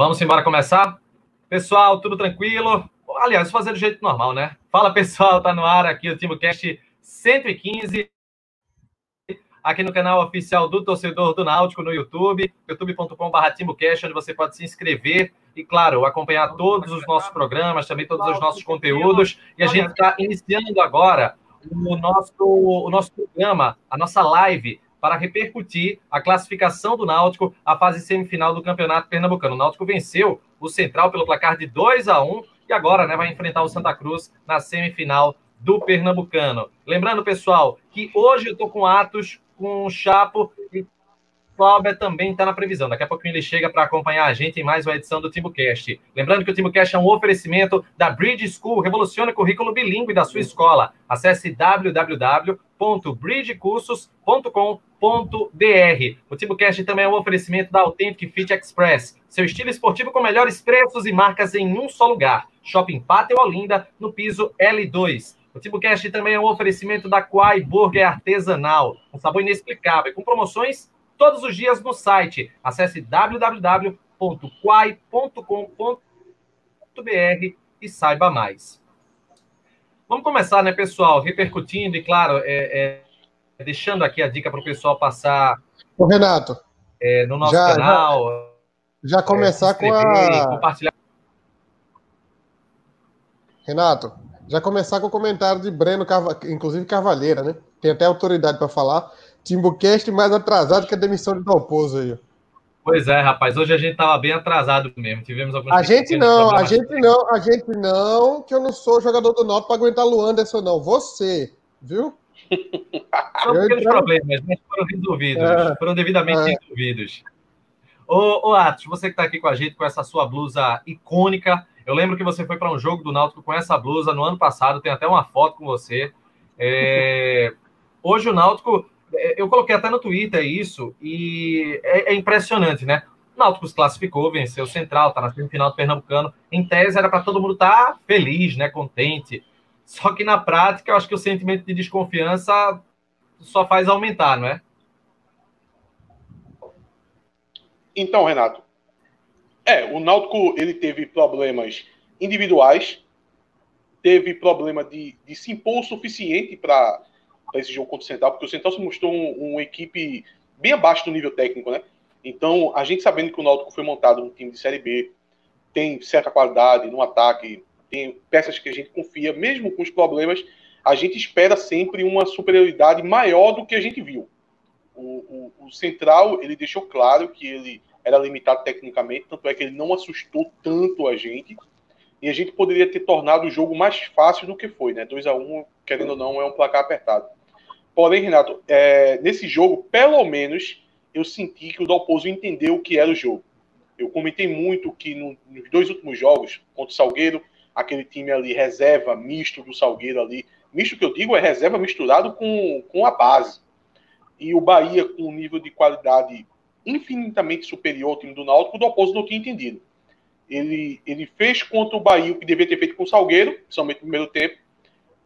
Vamos embora começar? Pessoal, tudo tranquilo? Aliás, fazer do jeito normal, né? Fala pessoal, tá no ar aqui o TimoCast 115, aqui no canal oficial do Torcedor do Náutico no YouTube, youtube.com.br onde você pode se inscrever e, claro, acompanhar todos os nossos programas, também todos os nossos conteúdos. E a gente está iniciando agora o nosso, o nosso programa, a nossa live para repercutir a classificação do Náutico à fase semifinal do Campeonato Pernambucano. O Náutico venceu o Central pelo placar de 2 a 1 e agora né, vai enfrentar o Santa Cruz na semifinal do Pernambucano. Lembrando, pessoal, que hoje eu estou com Atos, com o Chapo e Cláudio também está na previsão. Daqui a pouquinho ele chega para acompanhar a gente em mais uma edição do TimbuCast. Lembrando que o TimbuCast é um oferecimento da Bridge School, revoluciona o currículo bilíngue da sua escola. Acesse www.bridgecursos.com.br. O TimbuCast também é um oferecimento da Authentic Fit Express, seu estilo esportivo com melhores preços e marcas em um só lugar. Shopping Pátio Olinda, no piso L2. O TimbuCast também é um oferecimento da Quai Burger Artesanal, um sabor inexplicável, com promoções todos os dias no site. Acesse www.quai.com.br e saiba mais. Vamos começar, né, pessoal? Repercutindo e, claro, é, é, deixando aqui a dica para o pessoal passar. Ô, Renato. É, no nosso já, canal. Já, já começar com a. Compartilhar. Renato, já começar com o comentário de Breno, inclusive Cavalheira, né? Tem até autoridade para falar. Timbucast mais atrasado que a demissão de Dalpozo aí. Pois é, rapaz. Hoje a gente tava bem atrasado mesmo. Tivemos alguns. A gente não, a gente não, a gente não, que eu não sou jogador do Norte para aguentar o Anderson, não. Você, viu? São pequenos problemas, mas foram resolvidos. É, foram devidamente é. resolvidos. Ô, ô Atos, você que está aqui com a gente com essa sua blusa icônica. Eu lembro que você foi para um jogo do Náutico com essa blusa no ano passado. Tem até uma foto com você. É... Hoje o Náutico eu coloquei até no Twitter isso, e é, é impressionante, né? O Náutico se classificou, venceu o Central, tá na semifinal do Pernambucano. Em tese, era para todo mundo estar tá feliz, né? Contente. Só que na prática, eu acho que o sentimento de desconfiança só faz aumentar, não é? Então, Renato, é, o Náutico ele teve problemas individuais, teve problema de, de se impor o suficiente para para esse jogo contra o Central, porque o Central se mostrou um, uma equipe bem abaixo do nível técnico, né? Então, a gente sabendo que o Náutico foi montado um time de Série B, tem certa qualidade no ataque, tem peças que a gente confia, mesmo com os problemas, a gente espera sempre uma superioridade maior do que a gente viu. O, o, o Central, ele deixou claro que ele era limitado tecnicamente, tanto é que ele não assustou tanto a gente, e a gente poderia ter tornado o jogo mais fácil do que foi, né? 2 a 1 um, querendo ou não, é um placar apertado. Porém, Renato, é, nesse jogo, pelo menos, eu senti que o Dalpozo entendeu o que era o jogo. Eu comentei muito que no, nos dois últimos jogos, contra o Salgueiro, aquele time ali, reserva, misto do Salgueiro ali, misto que eu digo é reserva misturado com, com a base. E o Bahia, com um nível de qualidade infinitamente superior ao time do Náutico, o Dalpozo não tinha entendido. Ele, ele fez contra o Bahia o que devia ter feito com o Salgueiro, somente no primeiro tempo,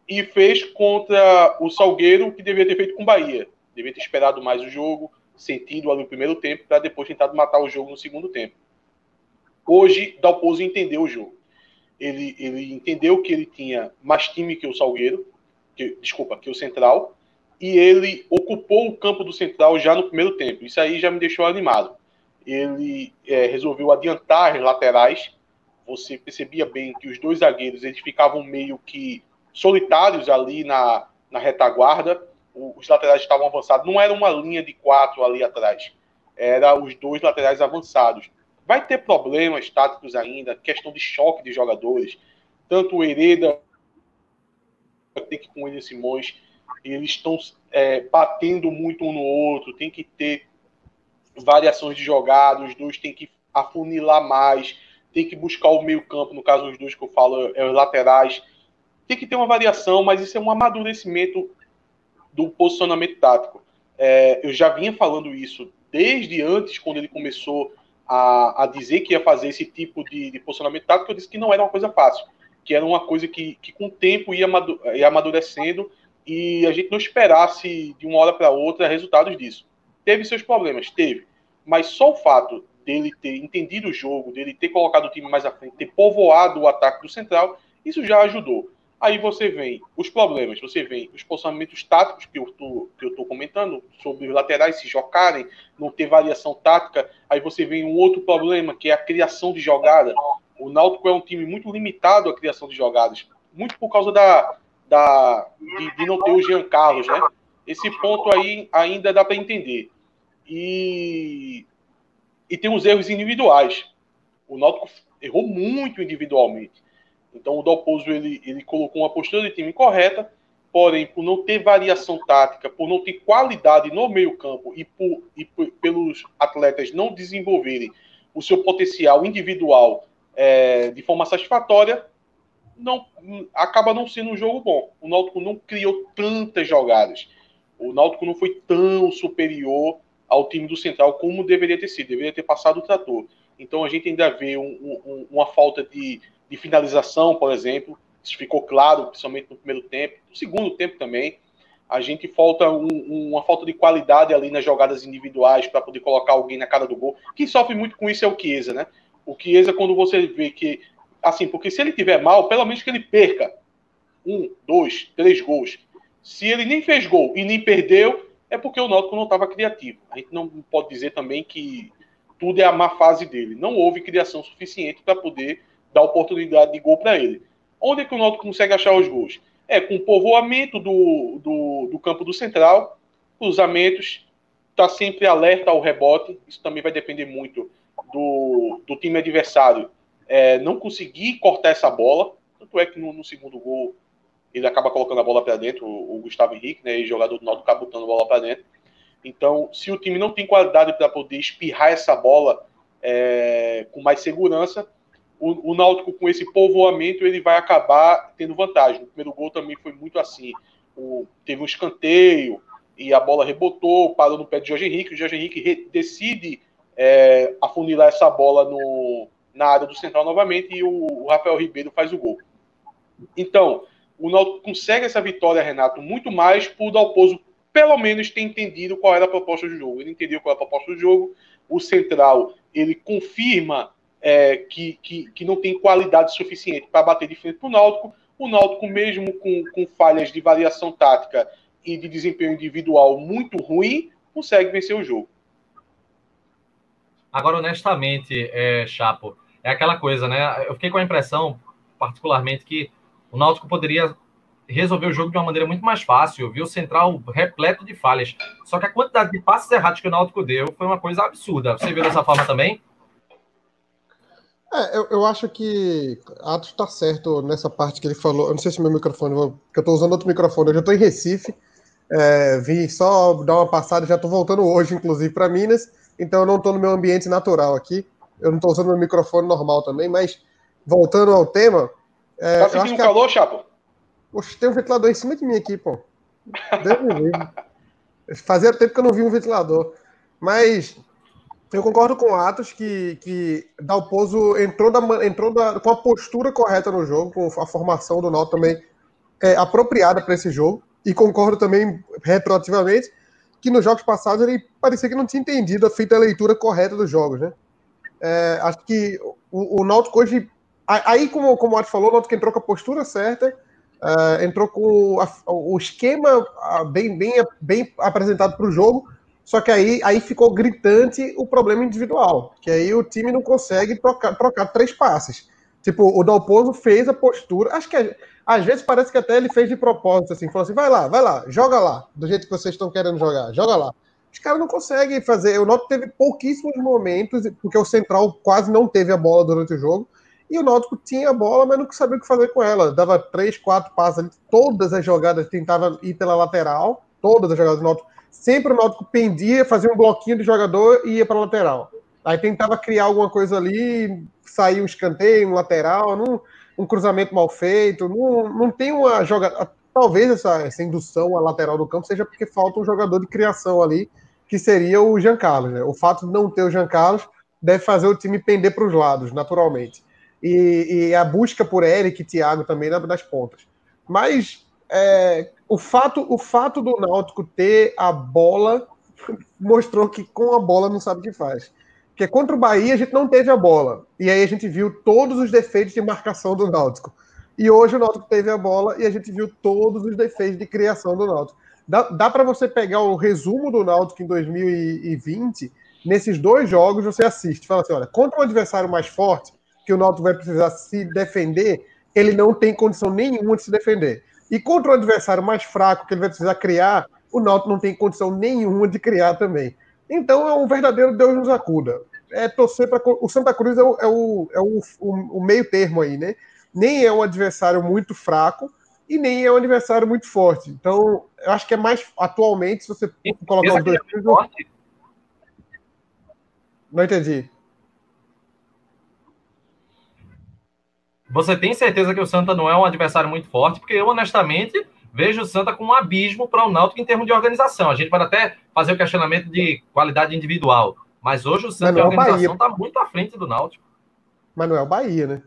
e fez contra o Salgueiro o que devia ter feito com o Bahia. Devia ter esperado mais o jogo, sentido ali no primeiro tempo, para depois tentar matar o jogo no segundo tempo. Hoje, Dalpozo entendeu o jogo. Ele, ele entendeu que ele tinha mais time que o Salgueiro, que, desculpa, que o Central, e ele ocupou o campo do Central já no primeiro tempo. Isso aí já me deixou animado. Ele é, resolveu adiantar as laterais. Você percebia bem que os dois zagueiros eles ficavam meio que solitários ali na, na retaguarda. Os laterais estavam avançados. Não era uma linha de quatro ali atrás. Era os dois laterais avançados. Vai ter problemas táticos ainda, questão de choque de jogadores. Tanto o Hereda tem que com William Simões, eles estão é, batendo muito um no outro, tem que ter variações de jogadas, os dois tem que afunilar mais, tem que buscar o meio campo, no caso os dois que eu falo é os laterais, tem que ter uma variação, mas isso é um amadurecimento do posicionamento tático. É, eu já vinha falando isso desde antes, quando ele começou a, a dizer que ia fazer esse tipo de, de, posicionamento tático, eu disse que não era uma coisa fácil, que era uma coisa que, que com o tempo ia, ia amadurecendo e a gente não esperasse de uma hora para outra resultados disso. Teve seus problemas, teve, mas só o fato dele ter entendido o jogo, dele ter colocado o time mais à frente, ter povoado o ataque do Central, isso já ajudou. Aí você vem os problemas, você vem os posicionamentos táticos que eu tô, que eu tô comentando, sobre os laterais se jogarem, não ter variação tática. Aí você vem um outro problema, que é a criação de jogada. O Náutico é um time muito limitado à criação de jogadas, muito por causa da, da de, de não ter o Jean Carlos, né? Esse ponto aí ainda dá para entender. E, e tem os erros individuais. O Náutico errou muito individualmente. Então o Dalpozo ele, ele colocou uma postura de time correta, porém por não ter variação tática, por não ter qualidade no meio campo e, por, e por, pelos atletas não desenvolverem o seu potencial individual é, de forma satisfatória, não acaba não sendo um jogo bom. O Náutico não criou tantas jogadas. O Náutico não foi tão superior ao time do Central como deveria ter sido. Deveria ter passado o trator. Então a gente ainda vê um, um, uma falta de, de, finalização, por exemplo. Isso ficou claro, principalmente no primeiro tempo. No segundo tempo também. A gente falta um, uma falta de qualidade ali nas jogadas individuais para poder colocar alguém na cara do gol. Quem sofre muito com isso é o Chiesa, né? O Chiesa, quando você vê que. Assim, porque se ele tiver mal, pelo menos que ele perca um, dois, três gols. Se ele nem fez gol e nem perdeu, é porque o Náutico não estava criativo. A gente não pode dizer também que tudo é a má fase dele. Não houve criação suficiente para poder dar oportunidade de gol para ele. Onde é que o Náutico consegue achar os gols? É com o povoamento do, do, do campo do central, cruzamentos, está sempre alerta ao rebote. Isso também vai depender muito do, do time adversário é, não conseguir cortar essa bola. Tanto é que no, no segundo gol ele acaba colocando a bola para dentro, o, o, Gustavo Henrique, né, jogador do Náutico acaba botando a bola para dentro. Então, se o time não tem qualidade para poder espirrar essa bola é, com mais segurança, o, o, Náutico com esse povoamento ele vai acabar tendo vantagem. O primeiro gol também foi muito assim. O, teve um escanteio e a bola rebotou, parou no pé de Jorge Henrique. O Jorge Henrique re, decide é, afunilar essa bola no, na área do central novamente e o, o Rafael Ribeiro faz o gol. Então, o Náutico consegue essa vitória, Renato, muito mais por Dalpozo pelo menos ter entendido qual era a proposta do jogo. Ele entendeu qual era a proposta do jogo. O Central, ele confirma é, que, que, que não tem qualidade suficiente para bater de frente para o Náutico. O Náutico, mesmo com, com falhas de variação tática e de desempenho individual muito ruim, consegue vencer o jogo. Agora, honestamente, é, Chapo, é aquela coisa, né? Eu fiquei com a impressão, particularmente, que o Náutico poderia resolver o jogo de uma maneira muito mais fácil. Viu o Central repleto de falhas. Só que a quantidade de passes errados que o Náutico deu foi uma coisa absurda. Você viu dessa forma também? É, eu, eu acho que Atos está certo nessa parte que ele falou. Eu não sei se meu microfone, porque eu estou usando outro microfone. Eu já estou em Recife. É, vim só dar uma passada, já estou voltando hoje, inclusive, para Minas. Então eu não estou no meu ambiente natural aqui. Eu não estou usando meu microfone normal também, mas voltando ao tema, é, tá sentindo calor, a... Chapo? Poxa, tem um ventilador em cima de mim aqui, pô. Fazia tempo que eu não vi um ventilador. Mas eu concordo com o Atos que, que Dalpozo entrou, da, entrou da, com a postura correta no jogo, com a formação do Náutico também é, apropriada para esse jogo. E concordo também, retroativamente, que nos jogos passados ele parecia que não tinha entendido a feita a leitura correta dos jogos, né? É, acho que o, o Náutico hoje Aí, como, como o Art falou, o Náutico entrou com a postura certa, uh, entrou com a, o esquema bem, bem, bem apresentado para o jogo, só que aí, aí ficou gritante o problema individual, que aí o time não consegue trocar, trocar três passes. Tipo, o Dalpozo fez a postura, acho que às vezes parece que até ele fez de propósito, assim, falou assim, vai lá, vai lá, joga lá, do jeito que vocês estão querendo jogar, joga lá. Os caras não conseguem fazer, o Náutico teve pouquíssimos momentos, porque o Central quase não teve a bola durante o jogo, e o Náutico tinha a bola, mas não sabia o que fazer com ela. Dava três, quatro passos ali, todas as jogadas tentava ir pela lateral, todas as jogadas do Náutico. Sempre o Náutico pendia, fazia um bloquinho de jogador e ia para lateral. Aí tentava criar alguma coisa ali, sair um escanteio, um lateral, num, um cruzamento mal feito. Não, não tem uma jogada. Talvez essa, essa indução à lateral do campo seja porque falta um jogador de criação ali, que seria o Jean Carlos. Né? O fato de não ter o Jean Carlos deve fazer o time pender para os lados, naturalmente e, e a busca por Eric e Thiago também das pontas. Mas é, o, fato, o fato do Náutico ter a bola mostrou que com a bola não sabe o que faz. Porque contra o Bahia a gente não teve a bola. E aí a gente viu todos os defeitos de marcação do Náutico. E hoje o Náutico teve a bola e a gente viu todos os defeitos de criação do Náutico. Dá, dá para você pegar o resumo do Náutico em 2020, nesses dois jogos você assiste. Fala assim, olha, contra um adversário mais forte, que o Náutico vai precisar se defender, ele não tem condição nenhuma de se defender. E contra um adversário mais fraco, que ele vai precisar criar, o Náutico não tem condição nenhuma de criar também. Então é um verdadeiro Deus nos acuda. É torcer para. O Santa Cruz é, o, é, o, é o, o, meio termo aí, né? Nem é um adversário muito fraco e nem é um adversário muito forte. Então, eu acho que é mais atualmente, se você colocar os dois. É Não entendi. Você tem certeza que o Santa não é um adversário muito forte? Porque eu, honestamente, vejo o Santa com um abismo para o Náutico em termos de organização. A gente pode até fazer o questionamento de qualidade individual, mas hoje o Santa, a é organização, está muito à frente do Náutico. Mas não é o Bahia, né?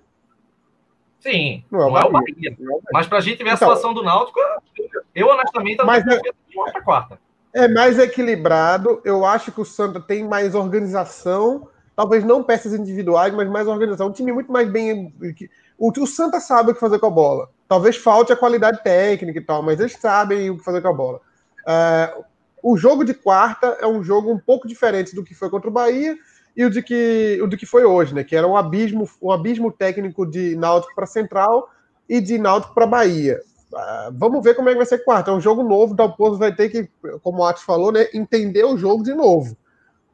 Sim, não é o, não Bahia. É o Bahia. Mas para a gente ver a então, situação do Náutico, eu honestamente mas é, de quarta. É mais equilibrado. Eu acho que o Santa tem mais organização, talvez não peças individuais, mas mais organização. Um time muito mais bem. O, o Santa sabe o que fazer com a bola. Talvez falte a qualidade técnica e tal, mas eles sabem o que fazer com a bola. Uh, o jogo de quarta é um jogo um pouco diferente do que foi contra o Bahia e o de que, o de que foi hoje, né? Que era um abismo, um abismo técnico de Náutico para Central e de Náutico para Bahia. Uh, vamos ver como é que vai ser quarta. É um jogo novo, o Dalpozo vai ter que, como o Atos falou, né, entender o jogo de novo.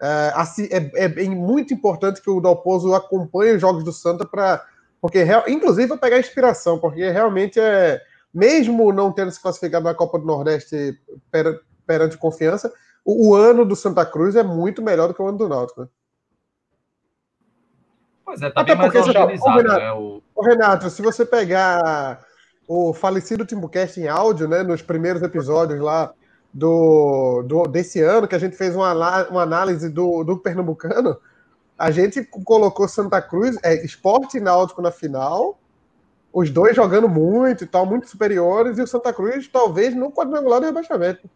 Uh, assim, é, é, muito importante que o Dalpozo acompanhe os jogos do Santa para porque, inclusive, vou pegar inspiração, porque realmente é. Mesmo não tendo se classificado na Copa do Nordeste perante confiança, o, o, ano do Santa Cruz é muito melhor do que o ano do Náutico. Né? Pois é, tá Até porque, mais organizado. Renato, né, o... Renato, se você pegar o falecido Timbucast em áudio, né, nos primeiros episódios lá do, do, desse ano, que a gente fez uma, uma análise do, do Pernambucano, a gente colocou Santa Cruz, é, Esporte e Náutico na final, os dois jogando muito e tal, muito superiores, e o Santa Cruz talvez no quadrangular do rebaixamento.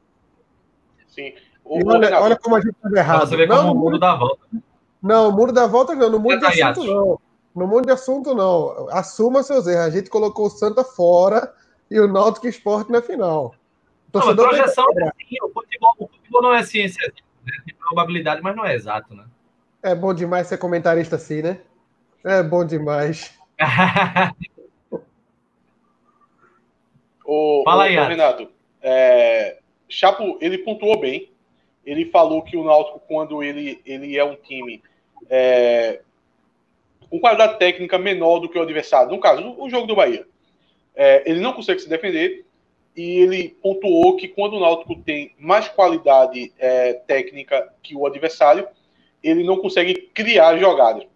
Sim. O, olha, olha, como a gente está errado. Você vê não, como o mundo dá volta. Não, o mundo da volta não, no mundo de assunto não. No mundo de assunto não. Assuma seus erros. A gente colocou o Santa fora e o Náutico Esporte na final. Não, a projeção é assim, o futebol, o futebol não é ciência, né? tem probabilidade, mas não é exato, né? É bom demais ser comentarista assim, né? É bom demais. o, Fala aí, o, Renato. É, Chapo, ele pontuou bem. Ele falou que o Náutico, quando ele, ele é um time é, com qualidade técnica menor do que o adversário, no caso, o jogo do Bahia, é, ele não consegue se defender. E ele pontuou que quando o Náutico tem mais qualidade é, técnica que o adversário, ele não consegue criar jogadas.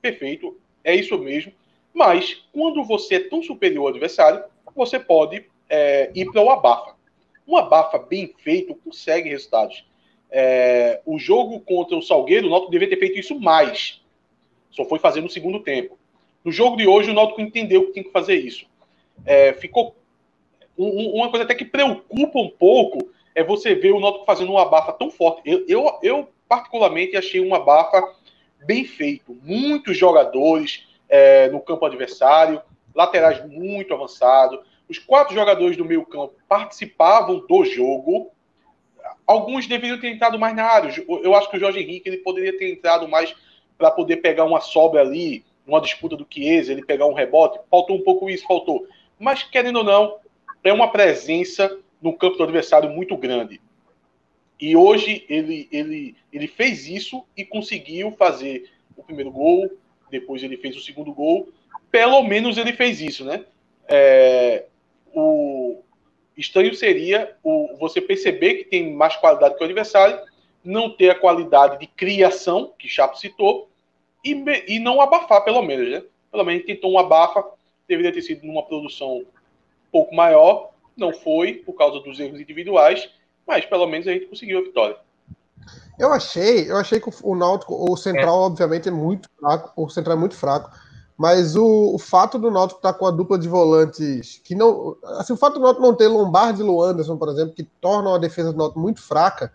Perfeito, é isso mesmo. Mas quando você é tão superior ao adversário, você pode é, ir para o abafa. Um abafa bem feito consegue resultados. É, o jogo contra o Salgueiro, o Náutico deveria ter feito isso mais. Só foi fazer no segundo tempo. No jogo de hoje, o Náutico entendeu que tem que fazer isso. É, ficou um, uma coisa até que preocupa um pouco é você ver o Náutico fazendo um abafa tão forte. Eu, eu, eu particularmente achei uma bafa bem feito. Muitos jogadores é, no campo adversário, laterais muito avançados. Os quatro jogadores do meio campo participavam do jogo. Alguns deveriam ter entrado mais na área. Eu acho que o Jorge Henrique ele poderia ter entrado mais para poder pegar uma sobra ali, uma disputa do Chiesa, ele pegar um rebote. Faltou um pouco isso, faltou. Mas, querendo ou não, é uma presença no campo do adversário muito grande. E hoje ele, ele, ele fez isso e conseguiu fazer o primeiro gol, depois ele fez o segundo gol. Pelo menos ele fez isso, né? É, o estranho seria o, você perceber que tem mais qualidade que o adversário, não ter a qualidade de criação, que Chapo citou, e, e não abafar, pelo menos, né? Pelo menos tentou um abafa, deveria ter sido numa produção um pouco maior, não foi, por causa dos erros individuais, mas pelo menos a gente conseguiu a vitória. Eu achei, eu achei que o Náutico, o Central, é. obviamente, é muito fraco, o Central é muito fraco, mas o, o fato do Náutico estar tá com a dupla de volantes, que não. Assim, o fato do Náutico não ter Lombardi e Luanderson, por exemplo, que tornam a defesa do Náutico muito fraca,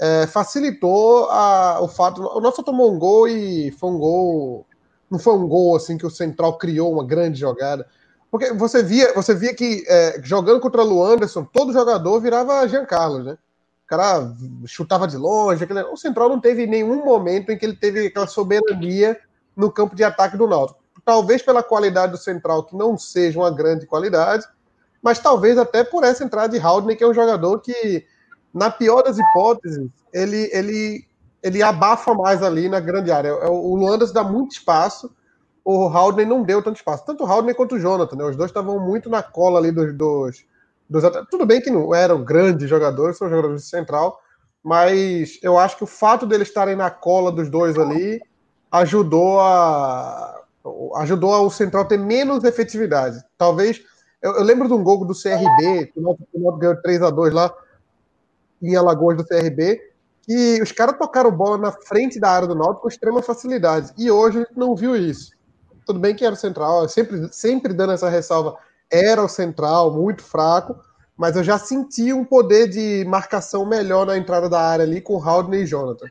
é, facilitou a, o fato. O nosso tomou um gol e foi um gol. Não foi um gol assim que o Central criou uma grande jogada. Porque você via, você via que é, jogando contra o Anderson, todo jogador virava Jean Carlos, né? O cara chutava de longe. Aquele... O Central não teve nenhum momento em que ele teve aquela soberania no campo de ataque do Náutico. Talvez pela qualidade do Central, que não seja uma grande qualidade, mas talvez até por essa entrada de Haldane, que é um jogador que na pior das hipóteses, ele, ele, ele abafa mais ali na grande área. É, o Luandas dá muito espaço, o Haldane não deu tanto espaço. Tanto o Haldane quanto o Jonathan, né? Os dois estavam muito na cola ali dos, dos, dos Tudo bem que não eram grandes jogadores, são jogadores de central, mas eu acho que o fato deles estarem na cola dos dois ali ajudou a ajudou o Central ter menos efetividade. Talvez eu, eu lembro de um gol do CRB, que o Náutico ganhou 3 a 2 lá, em Alagoas do CRB, que os caras tocaram bola na frente da área do Náutico com extrema facilidade. E hoje a gente não viu isso. Tudo bem que era o central, sempre, sempre dando essa ressalva, era o central, muito fraco, mas eu já senti um poder de marcação melhor na entrada da área ali com Haldane e Jonathan.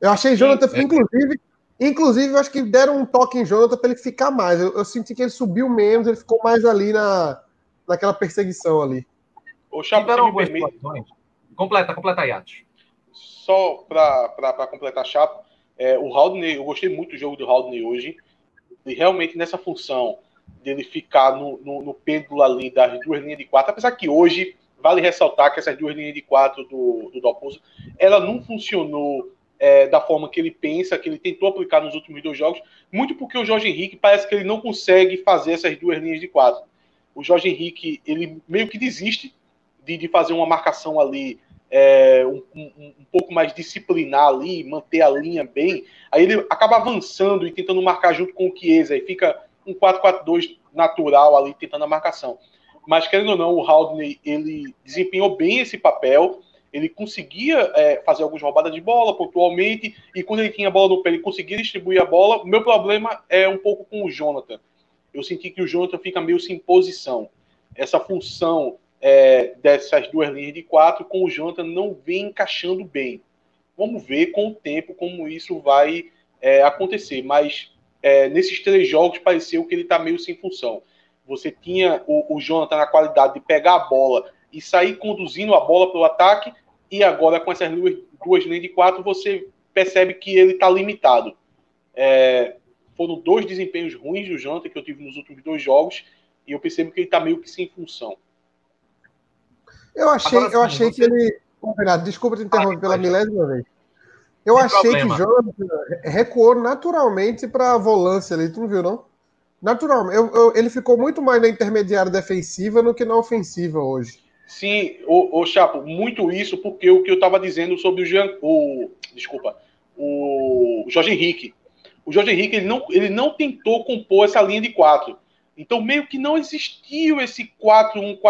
Eu achei Jonathan, Sim, é. inclusive, inclusive, eu acho que deram um toque em Jonathan para ele ficar mais. Eu, eu, senti que ele subiu menos, ele ficou mais ali na, naquela perseguição ali. O Chapo, Tiveram algumas permite... Completa, completa, Yates. Só para completar, Chapo, é, o Haldney, eu gostei muito do jogo do Haldney hoje. E realmente nessa função dele ficar no, no, no pêndulo ali das duas linhas de quatro, apesar que hoje vale ressaltar que essas duas linhas de quatro do, do Dalpozo, ela não funcionou é, da forma que ele pensa, que ele tentou aplicar nos últimos dois jogos, muito porque o Jorge Henrique parece que ele não consegue fazer essas duas linhas de quatro. O Jorge Henrique, ele meio que desiste de, de fazer uma marcação ali é, um, um, um, pouco mais disciplinar ali, manter a linha bem, aí ele acaba avançando e tentando marcar junto com o Chiesa, aí fica um 4-4-2 natural ali, tentando a marcação. Mas, querendo ou não, o Haldney, ele desempenhou bem esse papel, ele conseguia é, fazer algumas roubadas de bola pontualmente, e quando ele tinha a bola no pé, ele conseguia distribuir a bola. O meu problema é um pouco com o Jonathan. Eu senti que o Jonathan fica meio sem posição. Essa função é, dessas duas linhas de quatro, com o Jonathan não vem encaixando bem. Vamos ver com o tempo como isso vai é, acontecer. Mas é, nesses três jogos pareceu que ele está meio sem função. Você tinha o, o Jonathan na qualidade de pegar a bola e sair conduzindo a bola para o ataque, e agora com essas duas, duas linhas de quatro você percebe que ele está limitado. É, foram dois desempenhos ruins do Jonathan que eu tive nos últimos dois jogos, e eu percebo que ele está meio que sem função. Eu achei, Agora, eu achei você... que ele. Renato, desculpa te interromper pela milésima vez. Eu Sem achei problema. que Jonathan recuou naturalmente para a volância ali, tu não viu, não? Naturalmente. Eu, eu, ele ficou muito mais na intermediária defensiva do que na ofensiva hoje. Sim, o, o Chapo, muito isso porque o que eu estava dizendo sobre o, Jean, o desculpa, o Jorge Henrique. O Jorge Henrique ele não, ele não tentou compor essa linha de quatro. Então meio que não existiu esse 4-1-4-1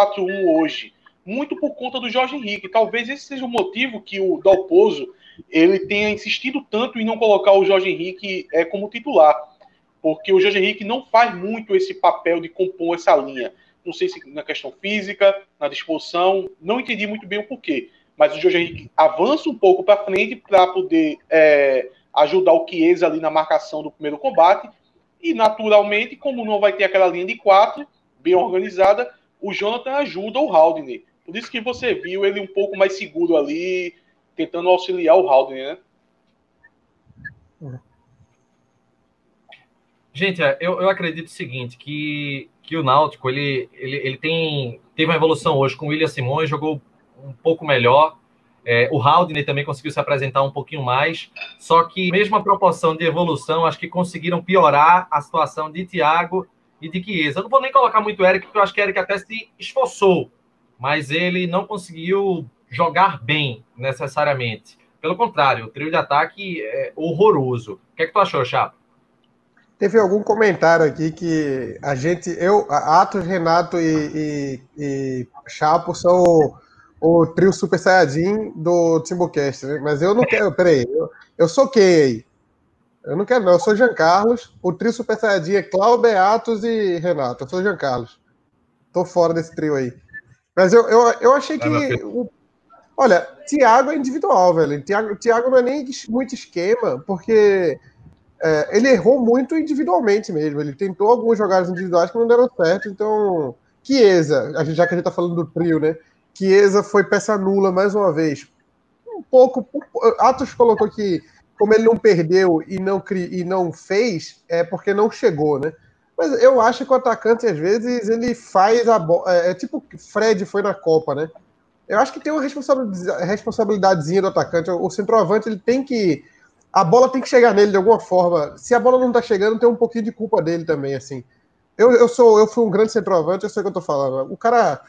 hoje muito por conta do Jorge Henrique. Talvez esse seja o motivo que o Dalpozo ele tenha insistido tanto em não colocar o Jorge Henrique é, como titular, porque o Jorge Henrique não faz muito esse papel de compor essa linha. Não sei se na questão física, na disposição, não entendi muito bem o porquê. Mas o Jorge Henrique avança um pouco para frente para poder é, ajudar o Chiesa ali na marcação do primeiro combate. E naturalmente, como não vai ter aquela linha de quatro bem organizada, o Jonathan ajuda o Haldane. Por isso que você viu ele um pouco mais seguro ali, tentando auxiliar o Haldane, né? Gente, é, eu, eu acredito o seguinte, que, que o Náutico, ele, ele, ele tem, teve uma evolução hoje com o William Simões, jogou um pouco melhor, é, o Haldane também conseguiu se apresentar um pouquinho mais, só que mesmo a proporção de evolução, acho que conseguiram piorar a situação de Thiago e de Chiesa. Eu não vou nem colocar muito Eric, porque eu acho que Eric até se esforçou mas ele não conseguiu jogar bem necessariamente. Pelo contrário, o trio de ataque é horroroso. O que é que tu achou, Chapo? Teve algum comentário aqui que a gente, eu, Atos, Renato e, e, e Chapo são o, o, trio Super Saiyajin do Timbucast, né? Mas eu não quero, peraí, eu, eu sou quem aí? Eu não quero, não. Eu sou Jean Carlos. O trio Super Saiyajin é Cláudio, Atos e Renato. Eu sou Jean Carlos. Tô fora desse trio aí. Mas eu, eu, eu achei que o, Olha, Thiago é individual, velho. Thiago, Thiago não é nem muito esquema, porque é, ele errou muito individualmente mesmo. Ele tentou algumas jogadas individuais que não deram certo. Então, Chiesa, já que a gente tá falando do trio, né? Chiesa foi peça nula mais uma vez. Um pouco. Atos colocou que, como ele não perdeu e não, e não fez, é porque não chegou, né? Mas eu acho que o atacante, às vezes, ele faz a bola. É, é tipo Fred foi na Copa, né? Eu acho que tem uma responsabilidadezinha do atacante. O centroavante ele tem que. A bola tem que chegar nele de alguma forma. Se a bola não tá chegando, tem um pouquinho de culpa dele também, assim. Eu, eu sou eu fui um grande centroavante, eu sei o que eu tô falando. O cara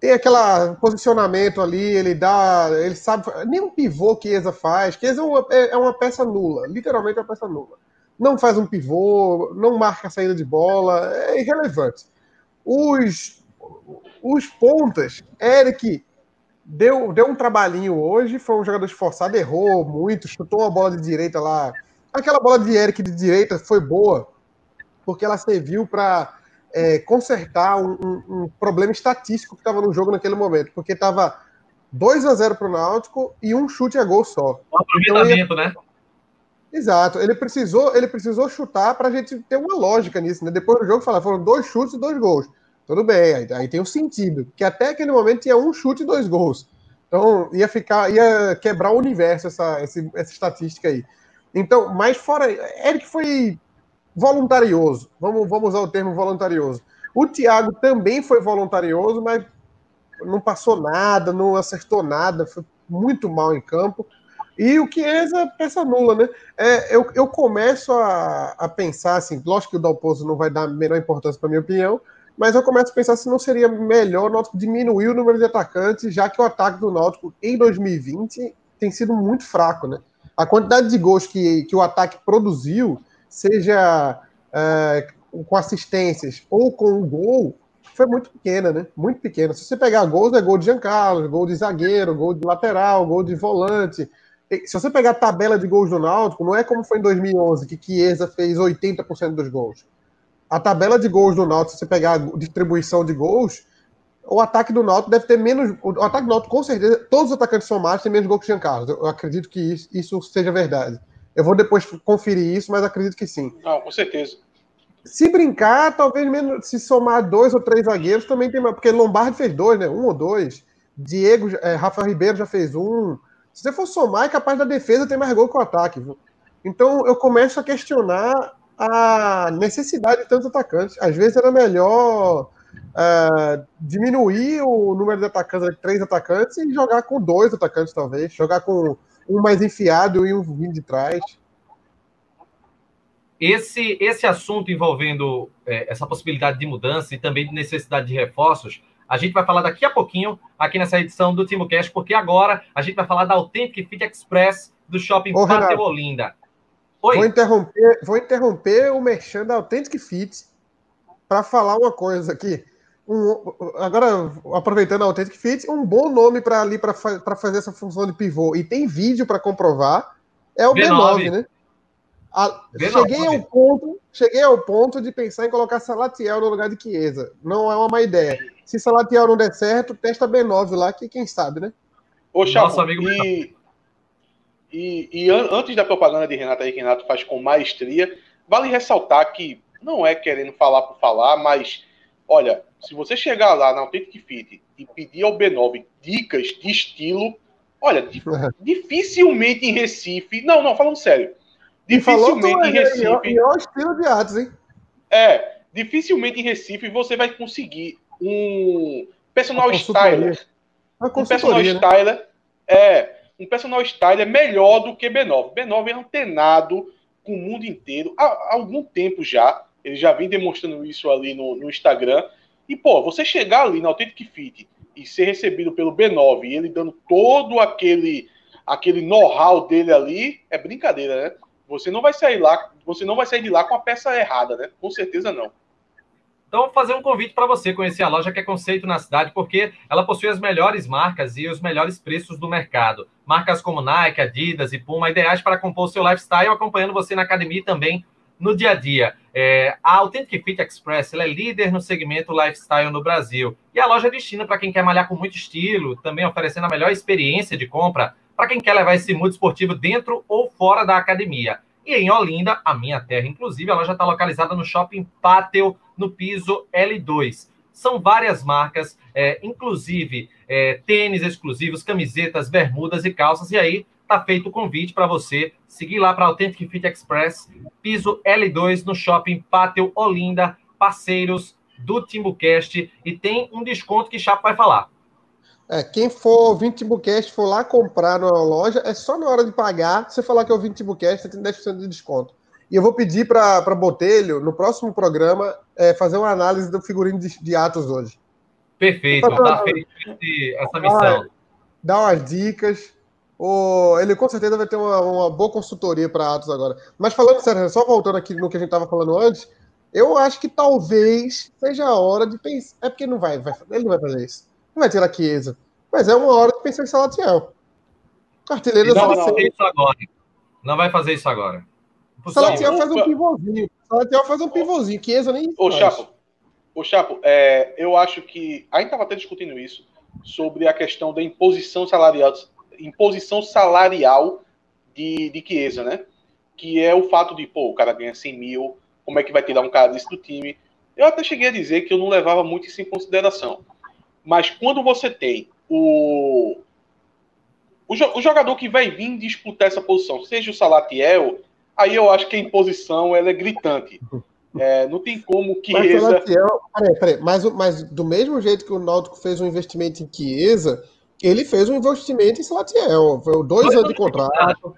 tem aquele posicionamento ali, ele dá. Ele sabe. Nem um pivô que Eza faz. Que Eza é uma, é, é uma peça nula. Literalmente é uma peça nula. Não faz um pivô, não marca a saída de bola. É irrelevante. Os, os pontas, Eric deu, deu um trabalhinho hoje, foi um jogador esforçado, errou muito, chutou uma bola de direita lá. Aquela bola de Eric de direita foi boa, porque ela serviu para é, consertar um, um, um, problema estatístico que estava no jogo naquele momento, porque estava 2 a 0 para o Náutico e um chute a gol só. Um aproveitamento, então, ia... né? Exato, ele precisou, ele precisou chutar para a gente ter uma lógica nisso, né? Depois do jogo, falar, foram dois chutes e dois gols. Tudo bem, aí, aí tem um sentido. Que até aquele momento tinha um chute e dois gols. Então ia ficar, ia quebrar o universo essa, essa, essa estatística aí. Então, mas fora. Eric foi voluntarioso. Vamos, vamos usar o termo voluntarioso. O Thiago também foi voluntarioso, mas não passou nada, não acertou nada, foi muito mal em campo. E o Chiesa, peça nula, né? É, eu, eu começo a, a pensar assim, lógico que o Dalpozo não vai dar a menor importância para minha opinião, mas eu começo a pensar se não seria melhor o Náutico diminuir o número de atacantes, já que o ataque do Náutico em 2020 tem sido muito fraco, né? A quantidade de gols que, que o ataque produziu, seja é, com assistências ou com um gol, foi muito pequena, né? Muito pequena. Se você pegar gols, é gol de Giancarlo, gol de zagueiro, gol de lateral, gol de volante. Se você pegar a tabela de gols do Náutico, não é como foi em 2011, que Chiesa fez 80% dos gols a tabela de gols do Náutico, se você pegar a distribuição de gols, o ataque do Náutico deve ter menos. O ataque do Náutico, com certeza, todos os atacantes somados têm menos gols que o Jean Carlos. Eu acredito que isso, isso, seja verdade. Eu vou depois conferir isso, mas acredito que sim. Não, com certeza. Se brincar, talvez menos. Se somar dois ou três zagueiros, também tem mais. Porque Lombardi fez dois, né? Um ou dois. Diego, é, Rafael Ribeiro já fez um. Se você for somar, é capaz da defesa ter mais gol que o ataque. Viu? Então eu começo a questionar a necessidade de tantos atacantes. Às vezes era melhor uh, diminuir o número de atacantes, três atacantes, e jogar com dois atacantes, talvez. Jogar com um mais enfiado e um vindo de trás. Esse, esse assunto envolvendo é, essa possibilidade de mudança e também de necessidade de reforços, a gente vai falar daqui a pouquinho aqui nessa edição do TimoCast, porque agora a gente vai falar da Authentic Fit Express do Shopping Pátio Olinda. Oi. Vou interromper, vou interromper o merchan da Authentic Fit para falar uma coisa aqui. Um, agora, aproveitando a Authentic Fit, um bom nome para ali para fazer essa função de pivô e tem vídeo para comprovar é o B9, B9 né? A, B9. Cheguei ao ponto, cheguei ao ponto de pensar em colocar Salatiel no lugar de Chiesa. Não é uma má ideia. Se Salatiel não der certo, testa B9 lá, que quem sabe, né? Ô, Nosso amigo e, e, e an antes da propaganda de Renato aí, que Renato faz com maestria, vale ressaltar que não é querendo falar por falar, mas olha, se você chegar lá na Authentic Fit e pedir ao B9 dicas de estilo, olha, dificilmente em Recife, não, não, falando sério, dificilmente em Recife. E o estilo de artes, hein? É, dificilmente em Recife você vai conseguir um personal styler. Um personal né? styler, é, um personal style é melhor do que B9. B9 é antenado com o mundo inteiro há, há algum tempo já. Ele já vem demonstrando isso ali no, no, Instagram. E, pô, você chegar ali na Authentic Fit e ser recebido pelo B9 e ele dando todo aquele aquele know-how dele ali, é brincadeira, né? Você não vai sair lá, você não vai sair de lá com a peça errada, né? Com certeza não. Então, vou fazer um convite para você conhecer a loja que é conceito na cidade, porque ela possui as melhores marcas e os melhores preços do mercado. Marcas como Nike, Adidas e Puma, ideais para compor o seu lifestyle, acompanhando você na academia e também no dia a dia. É, a Authentic Fit Express é líder no segmento lifestyle no Brasil. E a loja destina para quem quer malhar com muito estilo, também oferecendo a melhor experiência de compra para quem quer levar esse mundo esportivo dentro ou fora da academia. E em Olinda, a minha terra, inclusive, a loja está localizada no Shopping Pátio, no piso L2. São várias marcas, é, inclusive é, tênis exclusivos, camisetas, bermudas e calças. E aí tá feito o convite para você seguir lá para Authentic Fit Express, piso L2 no Shopping Pátio Olinda, parceiros do Timbucast. E tem um desconto que Chapo vai falar. É, quem for ouvir Timbucast, for lá comprar na loja, é só na hora de pagar, você falar que é ouvinte Timbucast, você tem 10% de desconto. E eu vou pedir para Botelho, no próximo programa, é, fazer uma análise do figurino de, de Atos hoje. Perfeito, tá feito essa missão. Dá umas dicas. O, ele com certeza vai ter uma, uma boa consultoria para Atos agora. Mas falando sério, só voltando aqui no que a gente estava falando antes, eu acho que talvez seja a hora de pensar. É porque não vai, vai ele não vai fazer isso não vai tirar Chiesa. Mas é uma hora de pensar em Salatiel. Artilheiro não, vai fazer isso agora. Não vai fazer isso agora. Salatiel faz um pivôzinho. Salatiel faz um pivôzinho. Chiesa nem. Ô, Chapo, ô, Chapo é, eu acho que. A gente estava até discutindo isso sobre a questão da imposição salarial, imposição salarial de, de Chiesa, né? Que é o fato de, pô, o cara ganha 100 mil, como é que vai tirar um cara desse do time? Eu até cheguei a dizer que eu não levava muito isso em consideração. Mas quando você tem o, o, o, jogador que vai vir disputar essa posição, seja o Salatiel, aí eu acho que a imposição ela é gritante. É, não tem como Chiesa... Salatiel, peraí, peraí, mas, mas do mesmo jeito que o Náutico fez um investimento em Chiesa, ele fez um investimento em Salatiel. Foi dois anos de contrato.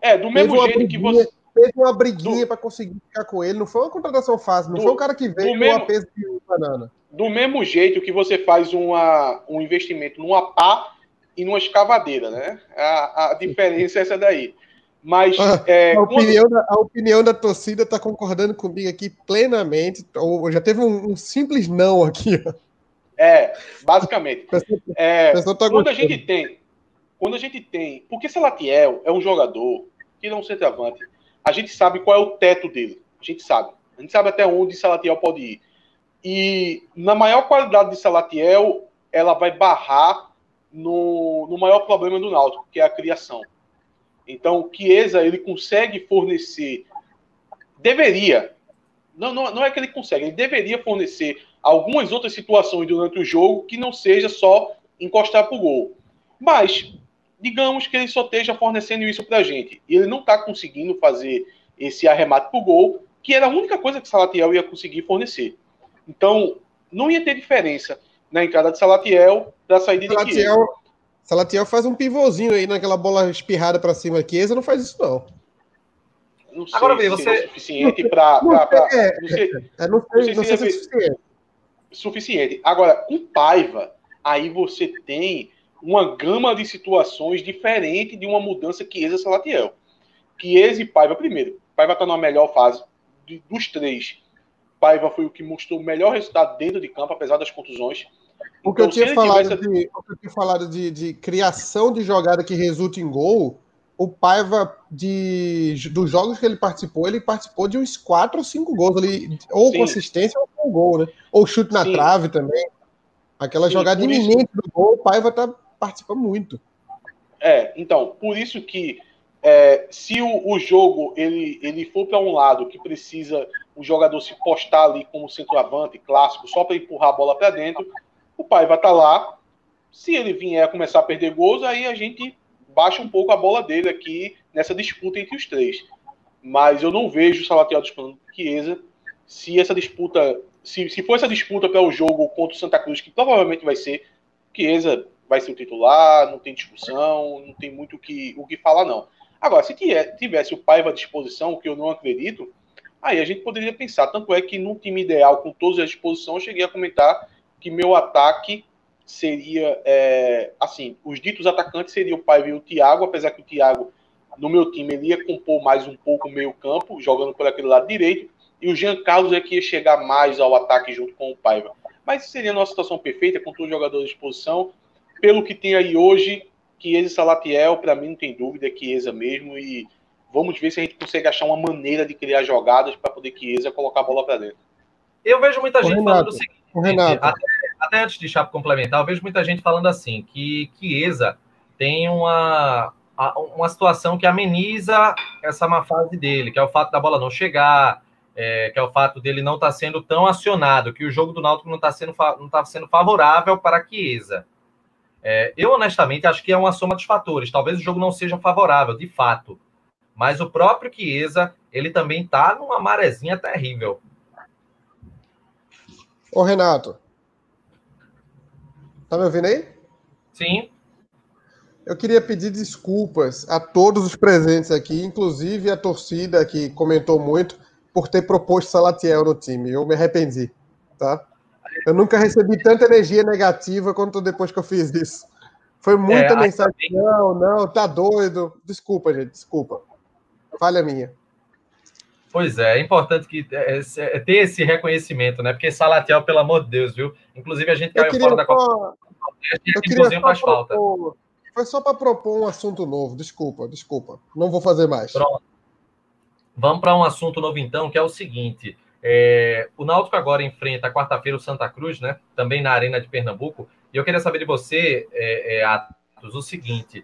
É, do mesmo jeito que você fez uma briguinha para conseguir ficar com ele. Não foi uma contratação fácil, não do, foi um cara que veio com mesmo, peso de banana. Do mesmo jeito que você faz uma, um investimento numa pá e numa escavadeira, né? A, a diferença é essa daí. Mas ah, é, a, opinião quando... da, a opinião da torcida está concordando comigo aqui plenamente. Ou já teve um, um simples não aqui. É, basicamente. é, tá quando a gente tem, quando a gente tem, porque Salatiel é um jogador que não é um centroavante a gente sabe qual é o teto dele. A gente sabe. A gente sabe até onde Salatiel pode ir. E na maior qualidade de Salatiel, ela vai barrar no, no maior problema do Náutico, que é a criação. Então, o Chiesa, ele consegue fornecer, deveria, não, não, não é que ele consegue, ele deveria fornecer algumas outras situações durante o jogo que não seja só encostar para o gol. Mas digamos que ele só esteja fornecendo isso para a gente. E ele não está conseguindo fazer esse arremate para o gol, que era a única coisa que Salatiel ia conseguir fornecer. Então, não ia ter diferença na entrada de Salatiel para a saída Salatiel, de Chiesa. Salatiel faz um pivôzinho aí naquela bola espirrada para cima. Chiesa não faz isso, não. Não sei Agora, se você... é suficiente para... É, não sei, é, não sei, não sei se é suficiente. Suficiente. Agora, com Paiva, aí você tem uma gama de situações diferente de uma mudança que Chiesa Salatiel. Chiesa e Paiva, primeiro, Paiva está na melhor fase de, dos três. Paiva foi o que mostrou o melhor resultado dentro de campo, apesar das contusões. O que, então, eu, tinha falado tivesse... de, o que eu tinha falado de, de criação de jogada que resulta em gol, o Paiva, de, dos jogos que ele participou, ele participou de uns quatro ou cinco gols ali, ou Sim. consistência ou um gol, né? Ou chute na Sim. trave também. Aquela Sim, jogada iminente do gol, o Paiva tá participa muito. É, então, por isso que é, se o, o, jogo ele, ele for para um lado que precisa o jogador se postar ali como centroavante clássico, só para empurrar a bola para dentro, o pai vai estar tá lá. Se ele vier a começar a perder gols, aí a gente baixa um pouco a bola dele aqui nessa disputa entre os três. Mas eu não vejo o Salatiel disputando com Chiesa. Se essa disputa, se, se for essa disputa para o jogo contra o Santa Cruz, que provavelmente vai ser, Chiesa vai ser o titular, não tem discussão, não tem muito o que, o que falar, não. Agora, se tivesse o Paiva à disposição, o que eu não acredito, aí a gente poderia pensar. Tanto é que num time ideal, com todas as disposições, eu cheguei a comentar que meu ataque seria, é, assim, os ditos atacantes seriam o Paiva e o Thiago, apesar que o Thiago, no meu time, ele ia compor mais um pouco o meio campo, jogando por aquele lado direito, e o Jean Carlos é que ia chegar mais ao ataque junto com o Paiva. Mas seria a nossa situação perfeita, com todos os jogadores à disposição, pelo que tem aí hoje, Chiesa e Salatiel, para mim não tem dúvida, é Chiesa mesmo, e Vamos ver se a gente consegue achar uma maneira de criar jogadas para poder Chiesa colocar a bola para dentro. Eu vejo muita gente Renato, falando o seguinte, Renato. Até, até, antes de Chapo complementar, eu vejo muita gente falando assim, que Chiesa tem uma, uma situação que ameniza essa má fase dele, que é o fato da bola não chegar, é, que é o fato dele não estar tá sendo tão acionado, que o jogo do Náutico não está sendo, não tá sendo favorável para Chiesa. É, eu, honestamente, acho que é uma soma de fatores. Talvez o jogo não seja favorável, de fato. Mas o próprio Chiesa, ele também está numa marezinha terrível. Ô, Renato. Tá me ouvindo aí? Sim. Eu queria pedir desculpas a todos os presentes aqui, inclusive a torcida que comentou muito por ter proposto Salatiel no time. Eu me arrependi, tá? Eu nunca recebi tanta energia negativa quanto depois que eu fiz isso. Foi muita é, mensagem. Não, não, tá doido. Desculpa, gente, desculpa. Falha minha. Pois é, é importante que é, é, ter esse reconhecimento, né? Porque Salatiel, pelo amor de Deus, viu? Inclusive a gente caiu fora da Copa. Faz falta. Foi só para propor um assunto novo. Desculpa, desculpa. Não vou fazer mais. Pronto. Vamos para um assunto novo, então, que é o seguinte. É, o Náutico agora enfrenta quarta-feira o Santa Cruz, né? Também na Arena de Pernambuco. E eu queria saber de você, é, é, Atos, o seguinte: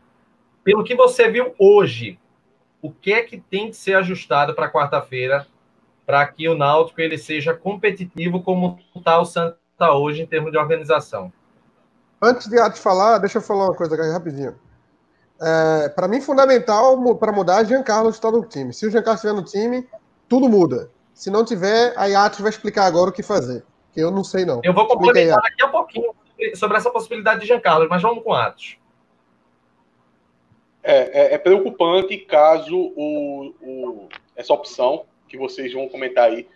pelo que você viu hoje, o que é que tem que ser ajustado para quarta-feira para que o Náutico ele seja competitivo como está o Santa hoje em termos de organização? Antes de Atos falar, deixa eu falar uma coisa aqui rapidinho. É, para mim, fundamental para mudar é Jean Carlos estar no time. Se o Jean Carlos estiver no time, tudo muda. Se não tiver, a Atos vai explicar agora o que fazer. Que eu não sei, não. Eu vou complementar daqui a pouquinho sobre essa possibilidade de Jean Carlos, mas vamos com Atos. É, é, é preocupante caso o, o, essa opção que vocês vão comentar aí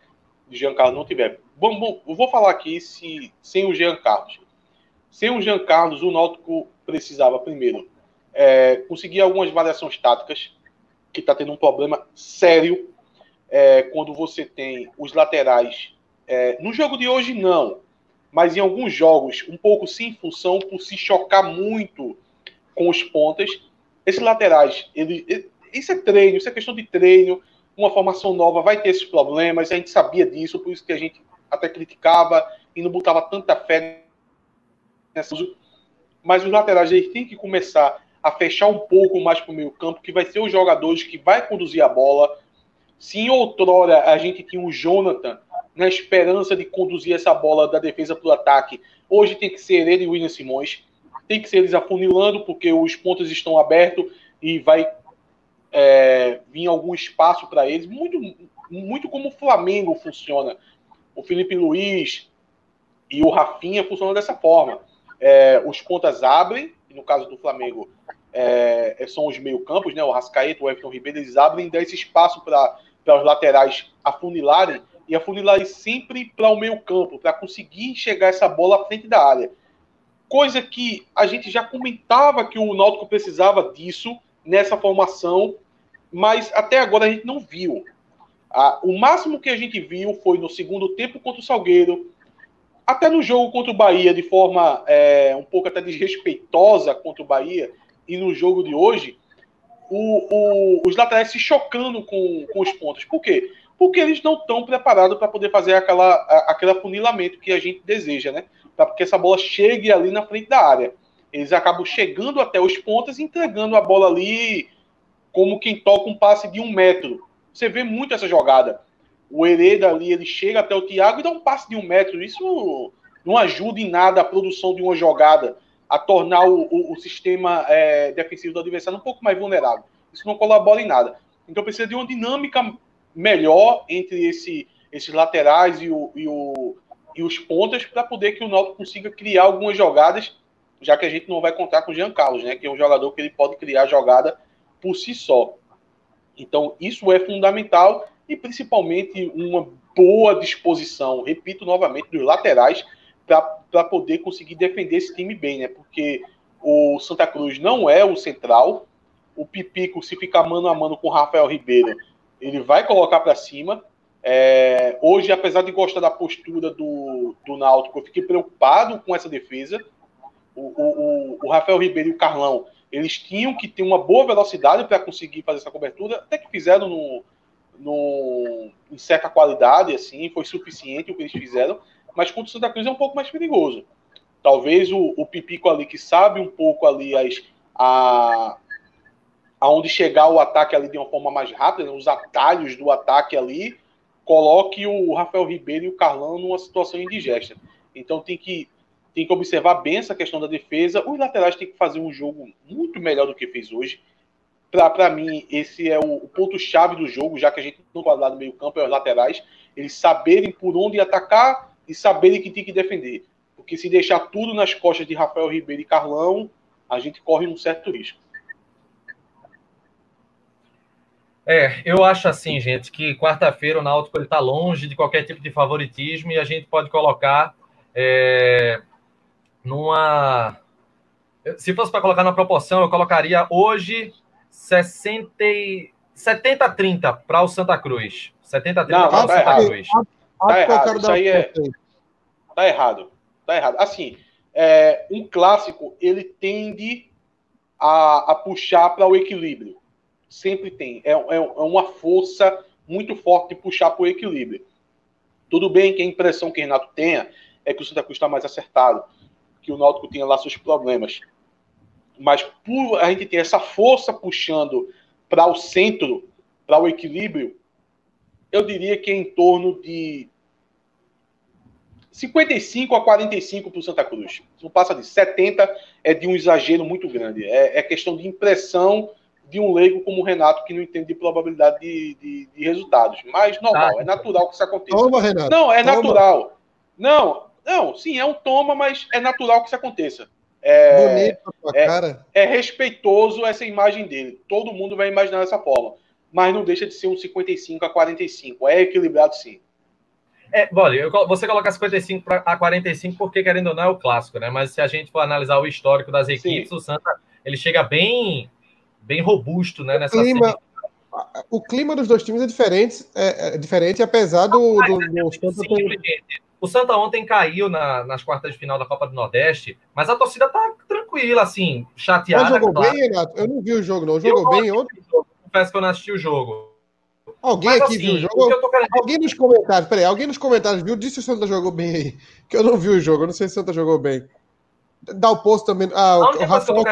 de Jean Carlos não tiver. Bom, bom, eu vou falar aqui se, sem o Jean Carlos. Sem o Jean Carlos, o Náutico precisava, primeiro, é, conseguir algumas variações táticas, que está tendo um problema sério é, quando você tem os laterais. É, no jogo de hoje, não, mas em alguns jogos, um pouco sem função, por se chocar muito com os pontas. Esses laterais, ele, ele, isso é treino, isso é questão de treino. Uma formação nova vai ter esses problemas, a gente sabia disso, por isso que a gente até criticava e não botava tanta fé nessa. Mas os laterais eles têm que começar a fechar um pouco mais para o meio campo, que vai ser os jogadores que vai conduzir a bola, se em outrora a gente tinha o Jonathan na esperança de conduzir essa bola da defesa para o ataque, hoje tem que ser ele e o William Simões. Tem que ser eles afunilando, porque os pontos estão abertos e vai é, vir algum espaço para eles. Muito, muito como o Flamengo funciona. O Felipe Luiz e o Rafinha funcionam dessa forma. É, os pontas abrem, no caso do Flamengo, é, são os meio-campos, né? O Rascaeta, o Everton Ribeiro, eles abrem dá esse espaço para os laterais afunilarem e afunilarem sempre para o meio-campo, para conseguir chegar essa bola à frente da área. Coisa que a gente já comentava que o Náutico precisava disso nessa formação, mas até agora a gente não viu. Ah, o máximo que a gente viu foi no segundo tempo contra o Salgueiro, até no jogo contra o Bahia, de forma é, um pouco até desrespeitosa contra o Bahia, e no jogo de hoje, o, o, os laterais se chocando com, com os pontos. Por quê? Porque eles não estão preparados para poder fazer aquela, aquele afunilamento que a gente deseja, né? Para que essa bola chegue ali na frente da área. Eles acabam chegando até os pontos e entregando a bola ali como quem toca um passe de um metro. Você vê muito essa jogada. O Hereda ali, ele chega até o Thiago e dá um passe de um metro. Isso não ajuda em nada a produção de uma jogada a tornar o, o, o sistema é, defensivo do adversário um pouco mais vulnerável. Isso não colabora em nada. Então precisa de uma dinâmica melhor entre esse, esses laterais e, o, e, o, e os pontas para poder que o Náutico consiga criar algumas jogadas, já que a gente não vai contar com o Jean Carlos, né, que é um jogador que ele pode criar jogada por si só. Então isso é fundamental e principalmente uma boa disposição, repito novamente, dos laterais para poder conseguir defender esse time bem, né? Porque o Santa Cruz não é o central. O Pipico, se ficar mano a mano com o Rafael Ribeiro, ele vai colocar para cima. É, hoje, apesar de gostar da postura do, do Náutico, eu fiquei preocupado com essa defesa. O, o, o Rafael Ribeiro e o Carlão Eles tinham que ter uma boa velocidade para conseguir fazer essa cobertura, até que fizeram no, no, em certa qualidade, assim, foi suficiente o que eles fizeram, mas contra o Santa Cruz é um pouco mais perigoso. Talvez o, o Pipico ali, que sabe um pouco ali as, a, aonde chegar o ataque ali de uma forma mais rápida, né, os atalhos do ataque ali, coloque o Rafael Ribeiro e o Carlão numa situação indigesta. Então tem que, tem que observar bem essa questão da defesa. Os laterais têm que fazer um jogo muito melhor do que fez hoje. Para mim, esse é o, o ponto-chave do jogo, já que a gente não quadrado do meio campo é os laterais, eles saberem por onde atacar e saberem que tem que defender. Porque se deixar tudo nas costas de Rafael Ribeiro e Carlão, a gente corre um certo risco. É, eu acho assim, gente, que quarta-feira o Náutico está longe de qualquer tipo de favoritismo e a gente pode colocar é, numa. Se fosse para colocar na proporção, eu colocaria hoje 60, 70-30 para o Santa Cruz. 70-30 para o tá Santa errado. Cruz. Tá errado. Isso aí é. Tá errado. Tá errado. Assim, é, um clássico, ele tende a, a puxar para o equilíbrio sempre tem. É, é, é uma força muito forte de puxar para o equilíbrio. Tudo bem que a impressão que o Renato tenha é que o Santa Cruz está mais acertado, que o Náutico tinha lá seus problemas. Mas por a gente ter essa força puxando para o centro, para o equilíbrio, eu diria que é em torno de 55 a 45 para o Santa Cruz. Não passa de 70 é de um exagero muito grande. É, é questão de impressão de um leigo como o Renato, que não entende de probabilidade de, de, de resultados. Mas normal, ah, é natural que isso aconteça. Toma, Renato. Não, é toma. natural. Não, não, sim, é um toma, mas é natural que isso aconteça. É, Bonito é, cara. é respeitoso essa imagem dele. Todo mundo vai imaginar dessa forma. Mas não deixa de ser um 55 a 45. É equilibrado, sim. É, olha, você coloca 55 a 45 porque, querendo ou não, é o clássico, né? Mas se a gente for analisar o histórico das equipes, sim. o Santa ele chega bem bem robusto, né? Nessa o clima, o clima dos dois times é diferente, é, é diferente apesar do, do, do Santa ter... O Santa ontem caiu na, nas quartas de final da Copa do Nordeste, mas a torcida tá tranquila, assim, chateada. Mas jogou claro. bem, Renato? Eu não vi o jogo, não. Jogou bem ontem? Confesso que eu não assisti o jogo. Alguém mas, aqui assim, viu o jogo? Querendo... Alguém nos comentários, peraí, alguém nos comentários viu? Disse se o Santa jogou bem aí. Que eu não vi o jogo, eu não sei se o Santa jogou bem. Dá o posto também. Ah, o, Rafael,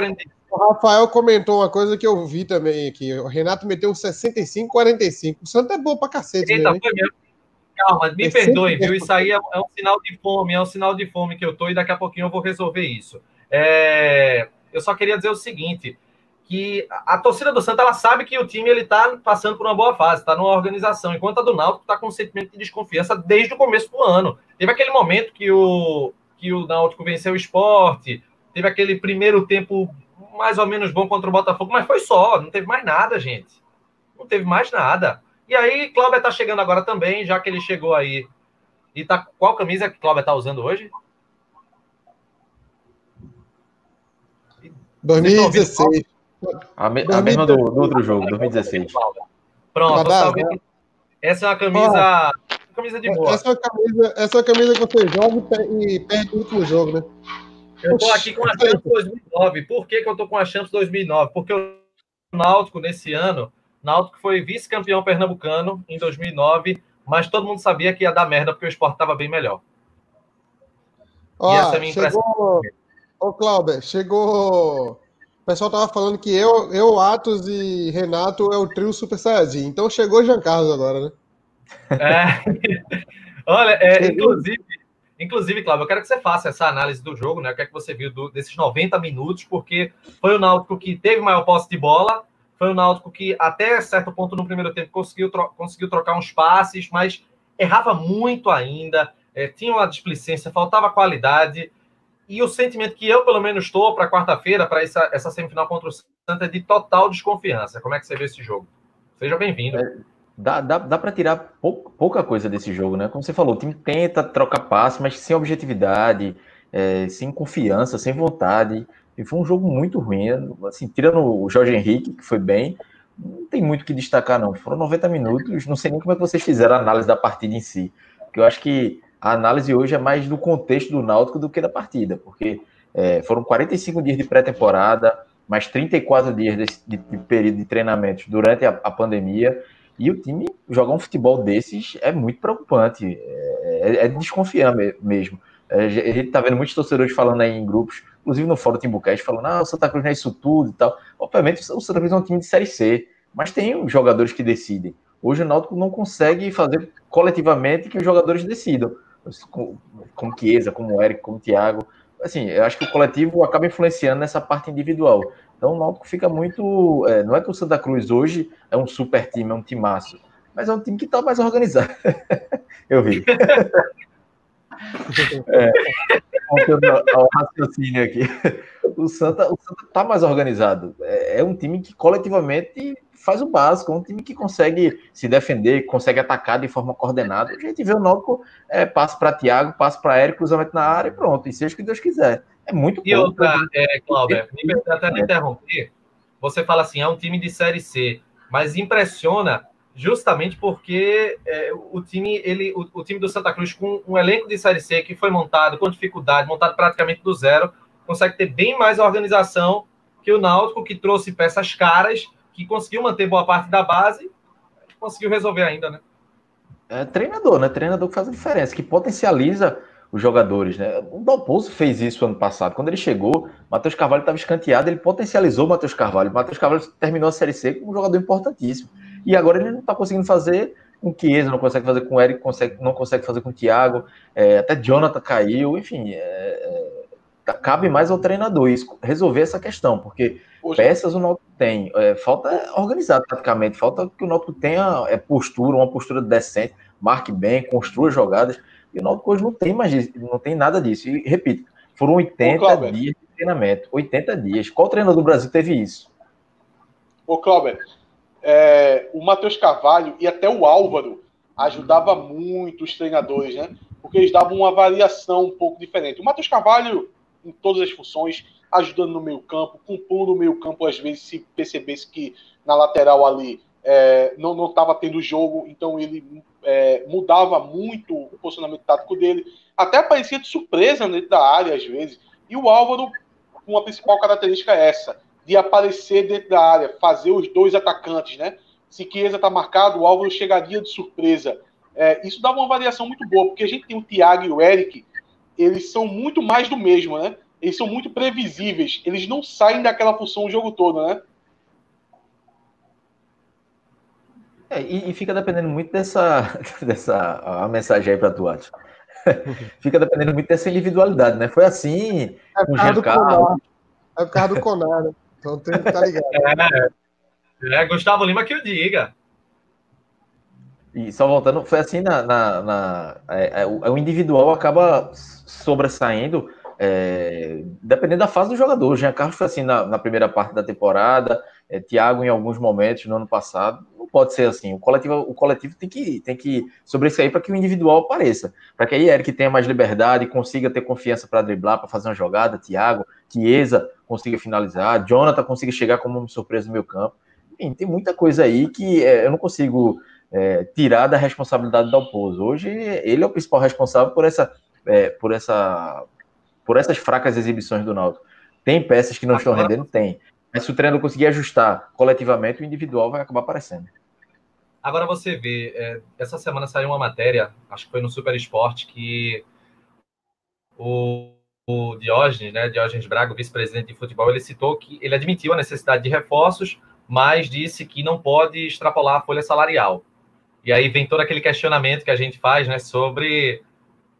o Rafael comentou uma coisa que eu vi também aqui. O Renato meteu 65, 45. O Santo é bom pra cacete. Eita, né? foi mesmo. Calma, me é perdoem, viu? Isso aí é, é, um sinal de fome, é um sinal de fome que eu tô e daqui a pouquinho eu vou resolver isso. É... Eu só queria dizer o seguinte, que a torcida do Santos ela sabe que o time ele tá passando por uma boa fase, está numa organização, enquanto a do Náutico está com um sentimento de desconfiança desde o começo do ano. Teve aquele momento que o que o Náutico venceu o esporte, teve aquele primeiro tempo mais ou menos bom contra o Botafogo, mas foi só, não teve mais nada, gente. Não teve mais nada. E aí, Cláudio tá chegando agora também, já que ele chegou aí. E tá qual camisa que Cláudio tá usando hoje? 2016. A, me, a mesma do, do, outro jogo, 2016. Pronto, né? essa é uma camisa, camisa de boa. Essa é uma camisa, essa é uma camisa que você joga e perde o último jogo, né? Eu estou aqui com a Champions 2009. Por que, que eu estou com a Champions 2009? Porque o Náutico, nesse ano, Náutico foi vice-campeão pernambucano em 2009, mas todo mundo sabia que ia dar merda porque o esporte estava bem melhor. Ó, e essa é a minha chegou... impressão. Ô, Cláudio, chegou. O pessoal tava falando que eu, eu, Atos e Renato é o trio Super Saiyajin. Então chegou Jean Carlos agora, né? É. Olha, é, inclusive, Inclusive, Cláudio, eu quero que você faça essa análise do jogo, né? O que é que você viu do, desses 90 minutos, porque foi o Náutico que teve maior posse de bola, foi o Náutico que, até certo ponto no primeiro tempo, conseguiu, tro conseguiu trocar uns passes, mas errava muito ainda, é, tinha uma displicência, faltava qualidade. E o sentimento que eu, pelo menos, estou para quarta-feira, para essa, essa semifinal contra o Santa, é de total desconfiança. Como é que você vê esse jogo? Seja bem-vindo. É, dá, dá, dá para tirar pou, pouca coisa desse jogo, né? Como você falou, o time tenta trocar passe, mas sem objetividade, é, sem confiança, sem vontade. E foi um jogo muito ruim. Assim, tirando o Jorge Henrique, que foi bem, não tem muito que destacar, não. Foram 90 minutos, não sei nem como é que vocês fizeram a análise da partida em si. Porque eu acho que a análise hoje é mais do contexto do Náutico do que da partida, porque é, foram 45 dias de pré-temporada, mais 34 dias de, de, de período de treinamentos durante a, a, pandemia. E o time jogar um futebol desses é muito preocupante, é, é, é desconfiar mesmo. É, a gente tá vendo muitos torcedores falando aí em grupos, inclusive no Fórum Timbucast, falando: ah, o Santa Cruz não é isso tudo e tal. Obviamente, o Santa Cruz é um time de Série C, mas tem jogadores que decidem. Hoje o Náutico não consegue fazer coletivamente que os jogadores decidam, como Chiesa, como Eric, como Thiago. Assim, eu acho que o coletivo acaba influenciando nessa parte individual. Então o Náutico fica muito. É, não é que o Santa Cruz hoje é um super time, é um timaço, mas é um time que está mais organizado. eu vi. é, ao raciocínio aqui. O Santa, o Santa tá mais organizado. É, é um time que coletivamente faz o básico, é um time que consegue se defender, consegue atacar de forma coordenada. A gente vê o Náutico é, passa para Thiago, passa para Érico, cruzamento na área e pronto, e seja o que Deus quiser. É muito E pouco, outra, é, Cláudia, me até me interromper, você fala assim, é um time de Série C, mas impressiona justamente porque é, o time ele o, o, time do Santa Cruz com um elenco de série C que foi montado com dificuldade, montado praticamente do zero, consegue ter bem mais organização que o Náutico que trouxe peças caras que conseguiu manter boa parte da base, conseguiu resolver ainda, né? É treinador, né? Treinador que faz a diferença, que potencializa os jogadores, né? O Dalpozo fez isso ano passado. Quando ele chegou, Matheus Carvalho estava escanteado, ele potencializou o Matheus Carvalho. Matheus Carvalho terminou a Série C como um jogador importantíssimo. E agora ele não está conseguindo fazer com o Chiesa, não consegue fazer com o Eric, consegue, não consegue fazer com o Thiago, é, até Jonathan caiu, enfim, é, é, cabe mais ao treinador isso, resolver essa questão, porque peças o Náutico tem. É, falta organizar praticamente, falta que o Náutico tenha é, postura, uma postura decente, marque bem, construa jogadas. E o Náutico hoje não tem mais não tem nada disso. E repito, foram 80 Ô, dias de treinamento. 80 dias. Qual treinador do Brasil teve isso? Ô, Cláudio, é, o Matheus Carvalho e até o Álvaro ajudava muito os treinadores, né? Porque eles davam uma variação um pouco diferente. O Matheus Carvalho, em todas as funções, ajudando no meio campo, compondo o meio campo, às vezes, se percebesse que na lateral ali é, não estava tendo jogo, então ele é, mudava muito o posicionamento tático dele, até aparecia de surpresa dentro da área, às vezes. E o Álvaro, uma principal característica é essa, de aparecer dentro da área, fazer os dois atacantes, né? Se Chiesa está marcado, o Álvaro chegaria de surpresa. É, isso dava uma variação muito boa, porque a gente tem o Thiago e o Eric, eles são muito mais do mesmo, né? eles são muito previsíveis. Eles não saem daquela função o jogo todo, né? É, e, e, fica dependendo muito dessa, dessa a mensagem aí para tu, Atos. fica dependendo muito dessa individualidade, né? Foi assim é com o Giancarlo. É o carro do Conar, né? Então tem que estar tá ligado. É, é, Gustavo Lima que o diga. E só voltando, foi assim na. na, na é, é, o individual acaba sobressaindo é, dependendo da fase do jogador. O Jean Carlos foi assim na, na primeira parte da temporada, é, Thiago em alguns momentos no ano passado. Não pode ser assim. O coletivo, o coletivo tem que, tem que sobressair para que o individual apareça. Para que aí Eric tenha mais liberdade, consiga ter confiança para driblar, para fazer uma jogada, Thiago, Chiesa consiga finalizar, Jonathan consiga chegar como uma surpresa no meu campo. Enfim, tem muita coisa aí que é, eu não consigo é, tirar da responsabilidade do Alpozo. Hoje ele é o principal responsável por essa, é, por essa por essas fracas exibições do Náutico. Tem peças que não Agora... estão rendendo? Tem. Mas se o treinador conseguir ajustar coletivamente, o individual vai acabar aparecendo. Agora você vê, é, essa semana saiu uma matéria, acho que foi no Super Esporte, que o, o Diógenes, né, Diógenes Braga, vice-presidente de futebol, ele citou que ele admitiu a necessidade de reforços, mas disse que não pode extrapolar a folha salarial. E aí vem todo aquele questionamento que a gente faz, né, sobre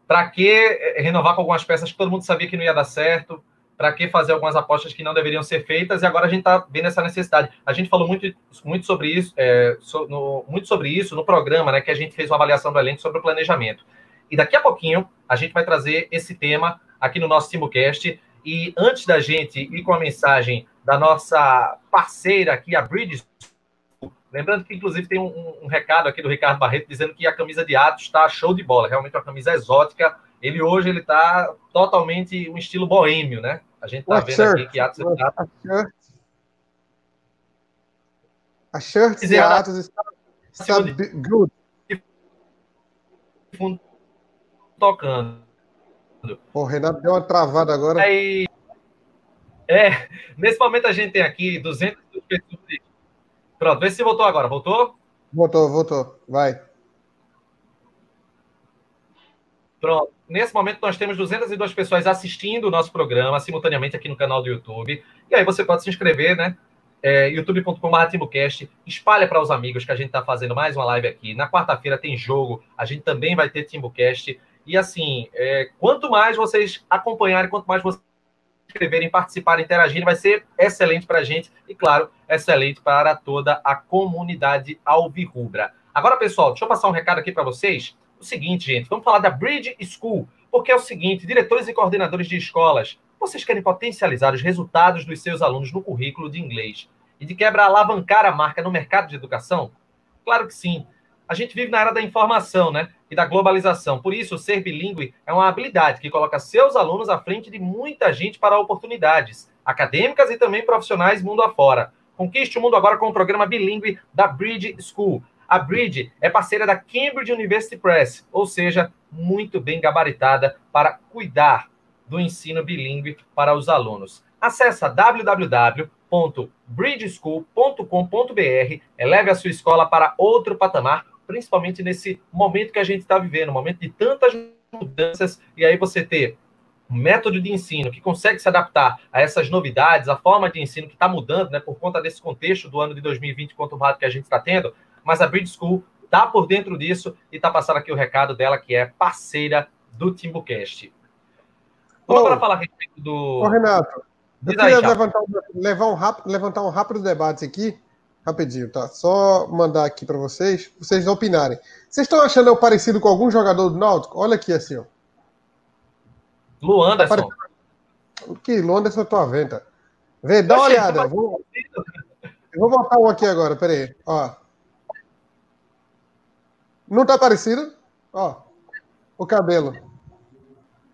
para que eh, renovar com algumas peças que todo mundo sabia que não ia dar certo? Para que fazer algumas apostas que não deveriam ser feitas? E agora a gente está vendo essa necessidade. A gente falou muito, muito sobre isso, é, so, no, muito sobre isso no programa, né? Que a gente fez uma avaliação do elenco sobre o planejamento. E daqui a pouquinho a gente vai trazer esse tema aqui no nosso Simulcast. E antes da gente ir com a mensagem da nossa parceira aqui, a Bridge Lembrando que, inclusive, tem um, um, recado aqui do Ricardo Barreto dizendo que a camisa de Atos está show de bola. Realmente é uma camisa exótica. Ele hoje ele está totalmente um estilo boêmio, né? A gente está vendo shirt? aqui que Atos está... A shirt, a shirt de Atos está, está good. Tocando. O Renato deu uma travada agora. Aí... É, nesse momento a gente tem aqui 200 pessoas. Pronto, vê se voltou agora. Voltou? Voltou, voltou. Vai. Pronto. Nesse momento nós temos 202 pessoas assistindo o nosso programa simultaneamente aqui no canal do YouTube. E aí você pode se inscrever, né? É, youtube.com.br. Espalha para os amigos que a gente está fazendo mais uma live aqui. Na quarta-feira tem jogo. A gente também vai ter TimbuCast. E assim, é, quanto mais vocês acompanharem, quanto mais vocês inscreverem, participarem, interagirem, vai ser excelente para a gente e, claro, excelente para toda a comunidade alvirrubra. Agora, pessoal, deixa eu passar um recado aqui para vocês. O seguinte, gente, vamos falar da Bridge School, porque é o seguinte, diretores e coordenadores de escolas, vocês querem potencializar os resultados dos seus alunos no currículo de inglês e de quebra alavancar a marca no mercado de educação? Claro que sim. A gente vive na era da informação, né? E da globalização. Por isso, ser bilíngue é uma habilidade que coloca seus alunos à frente de muita gente para oportunidades acadêmicas e também profissionais mundo afora. Conquiste o mundo agora com o programa bilíngue da Bridge School. A Bridge é parceira da Cambridge University Press, ou seja, muito bem gabaritada para cuidar do ensino bilíngue para os alunos. Acesse www.bridgeschool.com.br, eleve a sua escola para outro patamar principalmente nesse momento que a gente está vivendo, um momento de tantas mudanças, e aí você ter um método de ensino que consegue se adaptar a essas novidades, a forma de ensino que está mudando, né, por conta desse contexto do ano de 2020 conturbado que a gente está tendo, mas a Bridge School está por dentro disso e está passando aqui o recado dela, que é parceira do Timbucast. Vamos para falar a respeito do. Ô, Renato, eu queria levantar, levar um rápido, levantar um rápido debate aqui Rapidinho, tá? Só mandar aqui para vocês, vocês opinarem. Vocês estão achando eu parecido com algum jogador do Náutico? Olha aqui assim, ó. Luanderson. Tá que Luanderson é tua venta. Vê, dá uma olhada. Tá vou... Eu vou botar um aqui agora, peraí. Ó. Não tá parecido? Ó. O cabelo.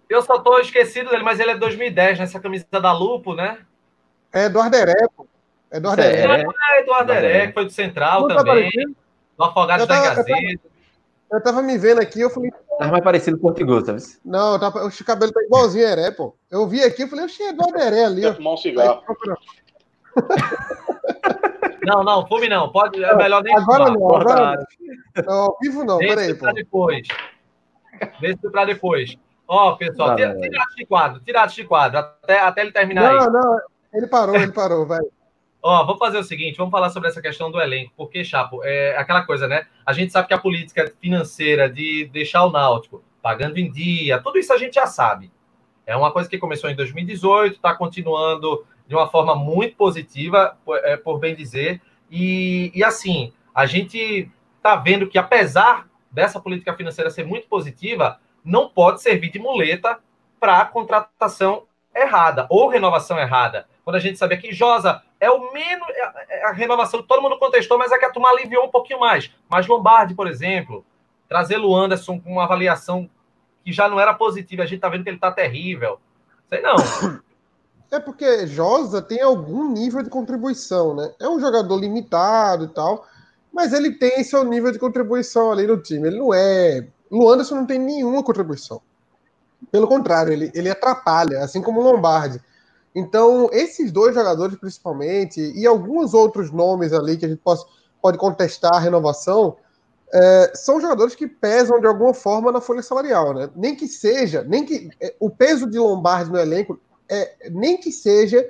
Eu só tô esquecido dele, mas ele é 2010, nessa né? camisa da Lupo, né? É do Arderé, pô. É do Arderé. É, é do Arderé, que foi do Central Não tá também. Tá do Afogados da Gazeta. Eu tava me vendo aqui, eu falei. Tá mais parecido com o Portugal, sabe? Não, tá, o cabelo tá igualzinho a Heré, pô. Eu vi aqui, eu falei, oxe, é do Heré ali. Ó. Fumar um cigarro. Não, não, fume não. Pode, é melhor nem Agora fumar. não, agora não. Ao vivo não, Deixa peraí, pô. depois. Deixa pra depois. Ó, pessoal, tira, tira de quadro, tira de quadro, até, até ele terminar não, aí. Não, não, ele parou, ele parou, vai. Ó, vamos fazer o seguinte, vamos falar sobre essa questão do elenco, porque, Chapo, é aquela coisa, né? A gente sabe que a política financeira de deixar o Náutico pagando em dia, tudo isso a gente já sabe. É uma coisa que começou em 2018, está continuando de uma forma muito positiva, por, é, por bem dizer. E, e assim, a gente está vendo que, apesar dessa política financeira ser muito positiva, não pode servir de muleta para contratação errada ou renovação errada. Quando a gente sabia que Josa é o menos. É, é a renovação todo mundo contestou, mas é que a turma aliviou um pouquinho mais. Mas Lombardi, por exemplo, trazer o Anderson com uma avaliação que já não era positiva, a gente tá vendo que ele tá terrível. Sei não. É porque Josa tem algum nível de contribuição, né? É um jogador limitado e tal, mas ele tem seu nível de contribuição ali no time. Ele não é. O Anderson não tem nenhuma contribuição. Pelo contrário, ele, ele atrapalha, assim como o Lombardi. Então, esses dois jogadores, principalmente, e alguns outros nomes ali que a gente pode, pode contestar a renovação, é, são jogadores que pesam de alguma forma na folha salarial, né? Nem que seja, nem que é, o peso de Lombardi no elenco, é, nem que seja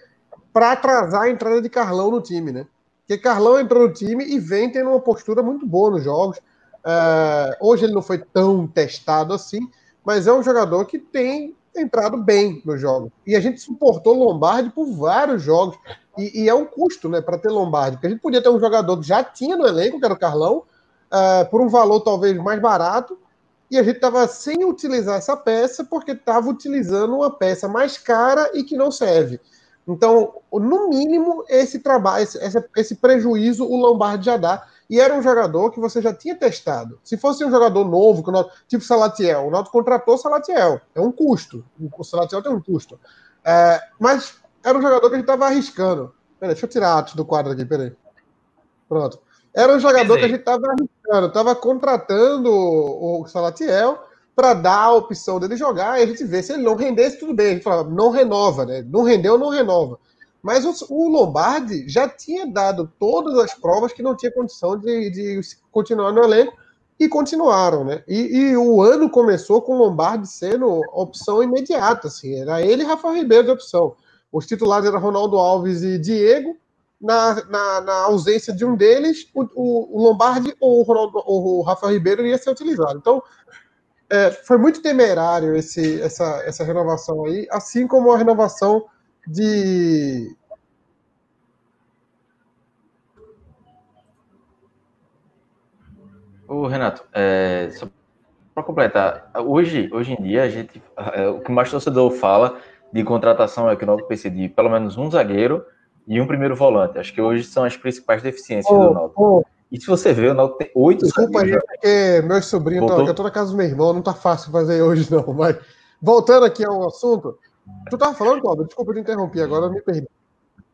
para atrasar a entrada de Carlão no time, né? Porque Carlão entrou no time e vem tendo uma postura muito boa nos jogos. É, hoje ele não foi tão testado assim, mas é um jogador que tem entrado bem no jogo. E a gente suportou Lombardi por vários jogos. E, e é um custo né, para ter Lombardi, porque a gente podia ter um jogador que já tinha no elenco, que era o Carlão, uh, por um valor talvez mais barato, e a gente estava sem utilizar essa peça porque estava utilizando uma peça mais cara e que não serve. Então, no mínimo, esse trabalho, esse, esse prejuízo o Lombardi já dá. E era um jogador que você já tinha testado. Se fosse um jogador novo, tipo Salatiel, o Náutico contratou Salatiel. É um custo. O Salatiel tem um custo. É, mas era um jogador que a gente estava arriscando. Peraí, deixa eu tirar Atos do quadro aqui, peraí. Pronto. Era um jogador que a gente estava arriscando, estava contratando o Salatiel para dar a opção dele jogar e a gente vê se ele não rendesse, tudo bem. A gente fala, não renova, né? Não rendeu, não renova. Mas o, o, Lombardi já tinha dado todas as provas que não tinha condição de, de continuar no elenco e continuaram, né? E, e, o ano começou com o Lombardi sendo opção imediata, assim, era ele e Rafa Ribeiro de opção. Os titulares eram Ronaldo Alves e Diego. Na, na, na ausência de um deles, o, o, o Lombardi ou o, Ronaldo, ou o Rafa Ribeiro iria ser utilizado. Então, é, foi muito temerário esse, essa, essa renovação aí, assim como a renovação de. Ô, Renato, é, só para completar, hoje, hoje em dia, a gente, é, o que mais torcedor fala de contratação é que o Náutico precisa de pelo menos um zagueiro e um primeiro volante. Acho que hoje são as principais deficiências oh, do Náutico. Oh. E se você ver, o Náutico tem oito Desculpa aí, porque meus sobrinhos estão aqui. Eu tô na casa do meu irmão, não tá fácil fazer hoje não. Mas voltando aqui ao assunto, Tu tava falando, Cláudio? Desculpa te interromper, agora eu me perdi.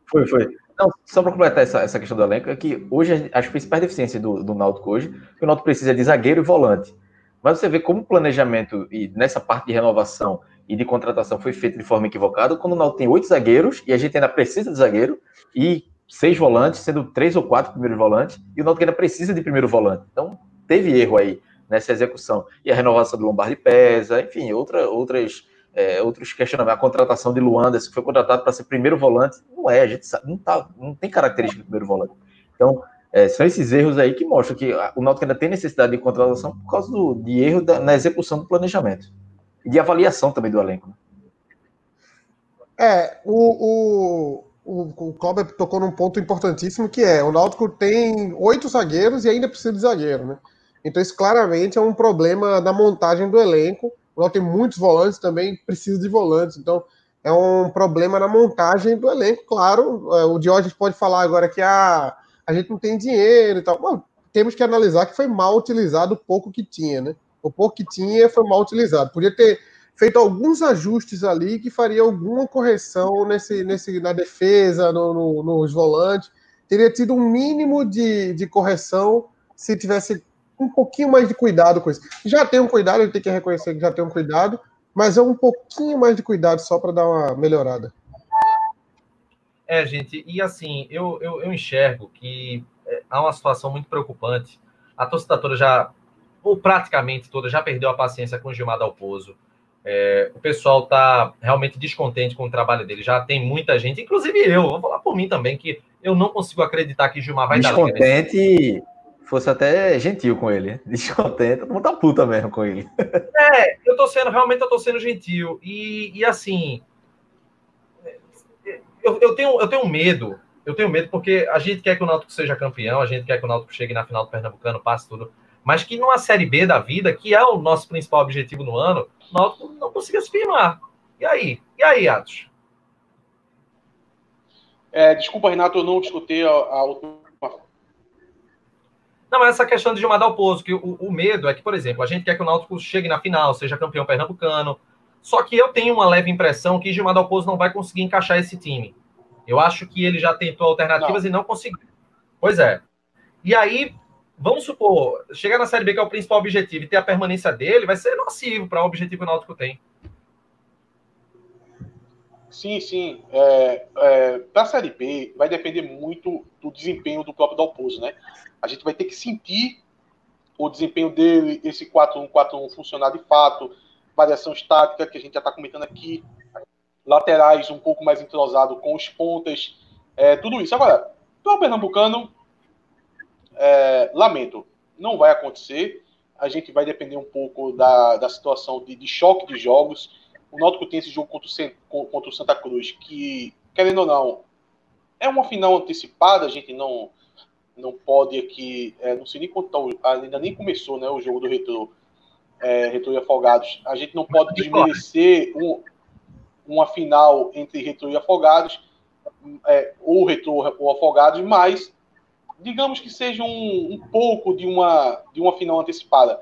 Foi, foi. Não, só para completar essa, essa questão do elenco, é que hoje as principais deficiências do, do Náutico hoje, que o Náutico precisa de zagueiro e volante. Mas você vê como o planejamento e nessa parte de renovação e de contratação foi feito de forma equivocada, quando o Náutico tem oito zagueiros e a gente ainda precisa de zagueiro e seis volantes, sendo três ou quatro primeiros volantes, e o Náutico ainda precisa de primeiro volante. Então, teve erro aí nessa execução. E a renovação do Lombardi pesa, enfim, outra, outras é, outros questionamentos. A contratação de Luanda, se foi contratado para ser primeiro volante, não é, a gente sabe, não, tá, não tem característica de primeiro volante. Então, é, são esses erros aí que mostram que o Náutico ainda tem necessidade de contratação por causa do, de erro da, na execução do planejamento e de avaliação também do elenco. Né? É, o, o, o, o Cláudio tocou num ponto importantíssimo que é o Náutico tem oito zagueiros e ainda precisa de zagueiro, né? Então isso claramente é um problema da montagem do elenco o tem muitos volantes também, precisa de volantes. Então, é um problema na montagem do elenco, claro. É, o Diógenes pode falar agora que ah, a gente não tem dinheiro e tal. Temos que analisar que foi mal utilizado o pouco que tinha, né? O pouco que tinha foi mal utilizado. Podia ter feito alguns ajustes ali que faria alguma correção nesse, nesse, na defesa, no, no, nos volantes. Teria tido um mínimo de, de correção se tivesse um pouquinho mais de cuidado com isso. Já tem um cuidado, ele tem que reconhecer que já tem um cuidado, mas é um pouquinho mais de cuidado só para dar uma melhorada. É, gente, e assim, eu, eu, eu enxergo que é, há uma situação muito preocupante. A torcida toda já, ou praticamente toda, já perdeu a paciência com o Gilmar Dalpozo. É, o pessoal está realmente descontente com o trabalho dele. Já tem muita gente, inclusive eu, vou falar por mim também, que eu não consigo acreditar que Gilmar vai descontente, dar. Descontente fosse até gentil com ele. Descontente, todo mundo tá puta mesmo com ele. É, eu tô sendo, realmente eu tô sendo gentil. E, e assim, eu, eu, tenho, eu tenho medo, eu tenho medo porque a gente quer que o Náutico seja campeão, a gente quer que o Náutico chegue na final do Pernambucano, passe tudo, mas que numa Série B da vida, que é o nosso principal objetivo no ano, o Náutico não consiga se firmar. E aí? E aí, Atos? É, desculpa, Renato, eu não escutei a, a não, mas essa questão de Gilmar Dalpozo, que o, o, medo é que, por exemplo, a gente quer que o Náutico chegue na final, seja campeão pernambucano. Só que eu tenho uma leve impressão que Gilmar Dalpozo não vai conseguir encaixar esse time. Eu acho que ele já tentou alternativas não. e não conseguiu. Pois é. E aí, vamos supor, chegar na Série B, que é o principal objetivo, e ter a permanência dele, vai ser nocivo para o objetivo que o Náutico tem. Sim, sim. É, é, para a Série B, vai depender muito do desempenho do próprio Dalpozo, né? A gente vai ter que sentir o desempenho dele, esse 4-1-4-1 funcionar de fato, variação estática, que a gente já está comentando aqui, laterais um pouco mais entrosado com os pontas, é, tudo isso. Agora, para o Pernambucano, é, lamento, não vai acontecer. A gente vai depender um pouco da, da situação de, de choque de jogos. O Náutico tem esse jogo contra o, contra o Santa Cruz, que, querendo ou não, é uma final antecipada, a gente não não pode aqui, é, não sei nem quanto tá, ainda nem começou né, o jogo do Retro, é, Retro e Afogados. A gente não pode desmerecer um, uma final entre Retro e Afogados, é, ou Retro ou Afogados, mas digamos que seja um, um, pouco de uma, de uma final antecipada.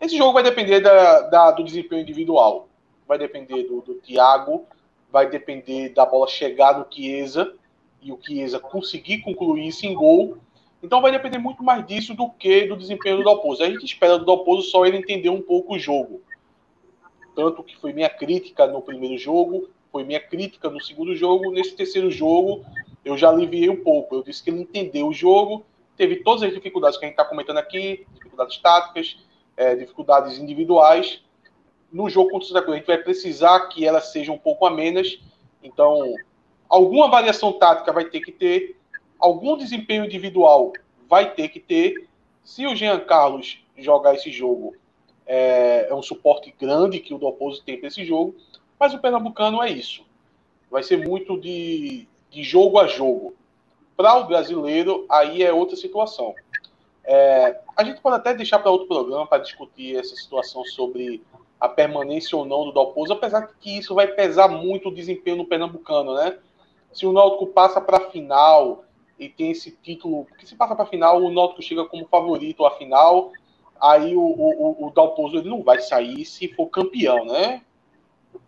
Esse jogo vai depender da, da do desempenho individual, vai depender do, do Thiago, vai depender da bola chegar no Chiesa e o Chiesa conseguir concluir isso em gol então vai depender muito mais disso do que do desempenho do Dalpozo. A gente espera do Dalpozo só ele entender um pouco o jogo. Tanto que foi minha crítica no primeiro jogo, foi minha crítica no segundo jogo. Nesse terceiro jogo, eu já aliviei um pouco. Eu disse que ele entendeu o jogo, teve todas as dificuldades que a gente está comentando aqui, dificuldades táticas, é, dificuldades individuais. No jogo contra o Santa Cruz, a gente vai precisar que elas sejam um pouco amenas. Então, alguma variação tática vai ter que ter, algum desempenho individual vai ter que ter. Se o Jean Carlos jogar esse jogo, é, é um suporte grande que o Dalpozo tem para esse jogo, mas o Pernambucano é isso. Vai ser muito de, de jogo a jogo. Para o brasileiro, aí é outra situação. É, a gente pode até deixar para outro programa para discutir essa situação sobre a permanência ou não do Dalpozo, apesar que isso vai pesar muito o desempenho no Pernambucano, né? Se o Náutico passa para a final e tem esse título, porque se passa para a final, o Náutico chega como favorito à final, aí o, o, o Dalpozo ele não vai sair se for campeão, né?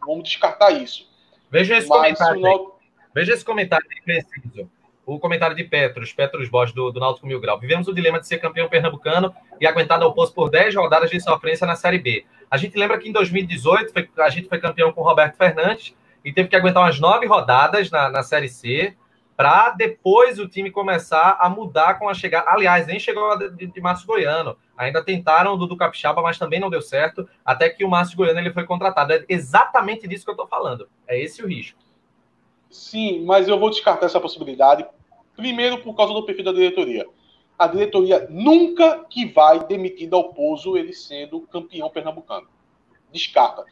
Vamos descartar isso. Veja esse Mas, comentário. Náutico... Veja esse comentário preciso. O comentário de Petros, Petros Bosch, do, do Náutico Mil Grau. Vivemos o dilema de ser campeão pernambucano e aguentar ao posto por 10 rodadas de sofrência na Série B. A gente lembra que em 2018 foi, a gente foi campeão com Roberto Fernandes e teve que aguentar umas nove rodadas na, na Série C para depois o time começar a mudar com a chegada. Aliás, nem chegou de, de Márcio Goiano. Ainda tentaram o Dudu Capixaba, mas também não deu certo, até que o Márcio Goiano ele foi contratado. É exatamente disso que eu estou falando. É esse o risco. Sim, mas eu vou descartar essa possibilidade. Primeiro, por causa do perfil da diretoria. A diretoria nunca que vai demitir Dalpozo ele sendo campeão pernambucano. Descarta.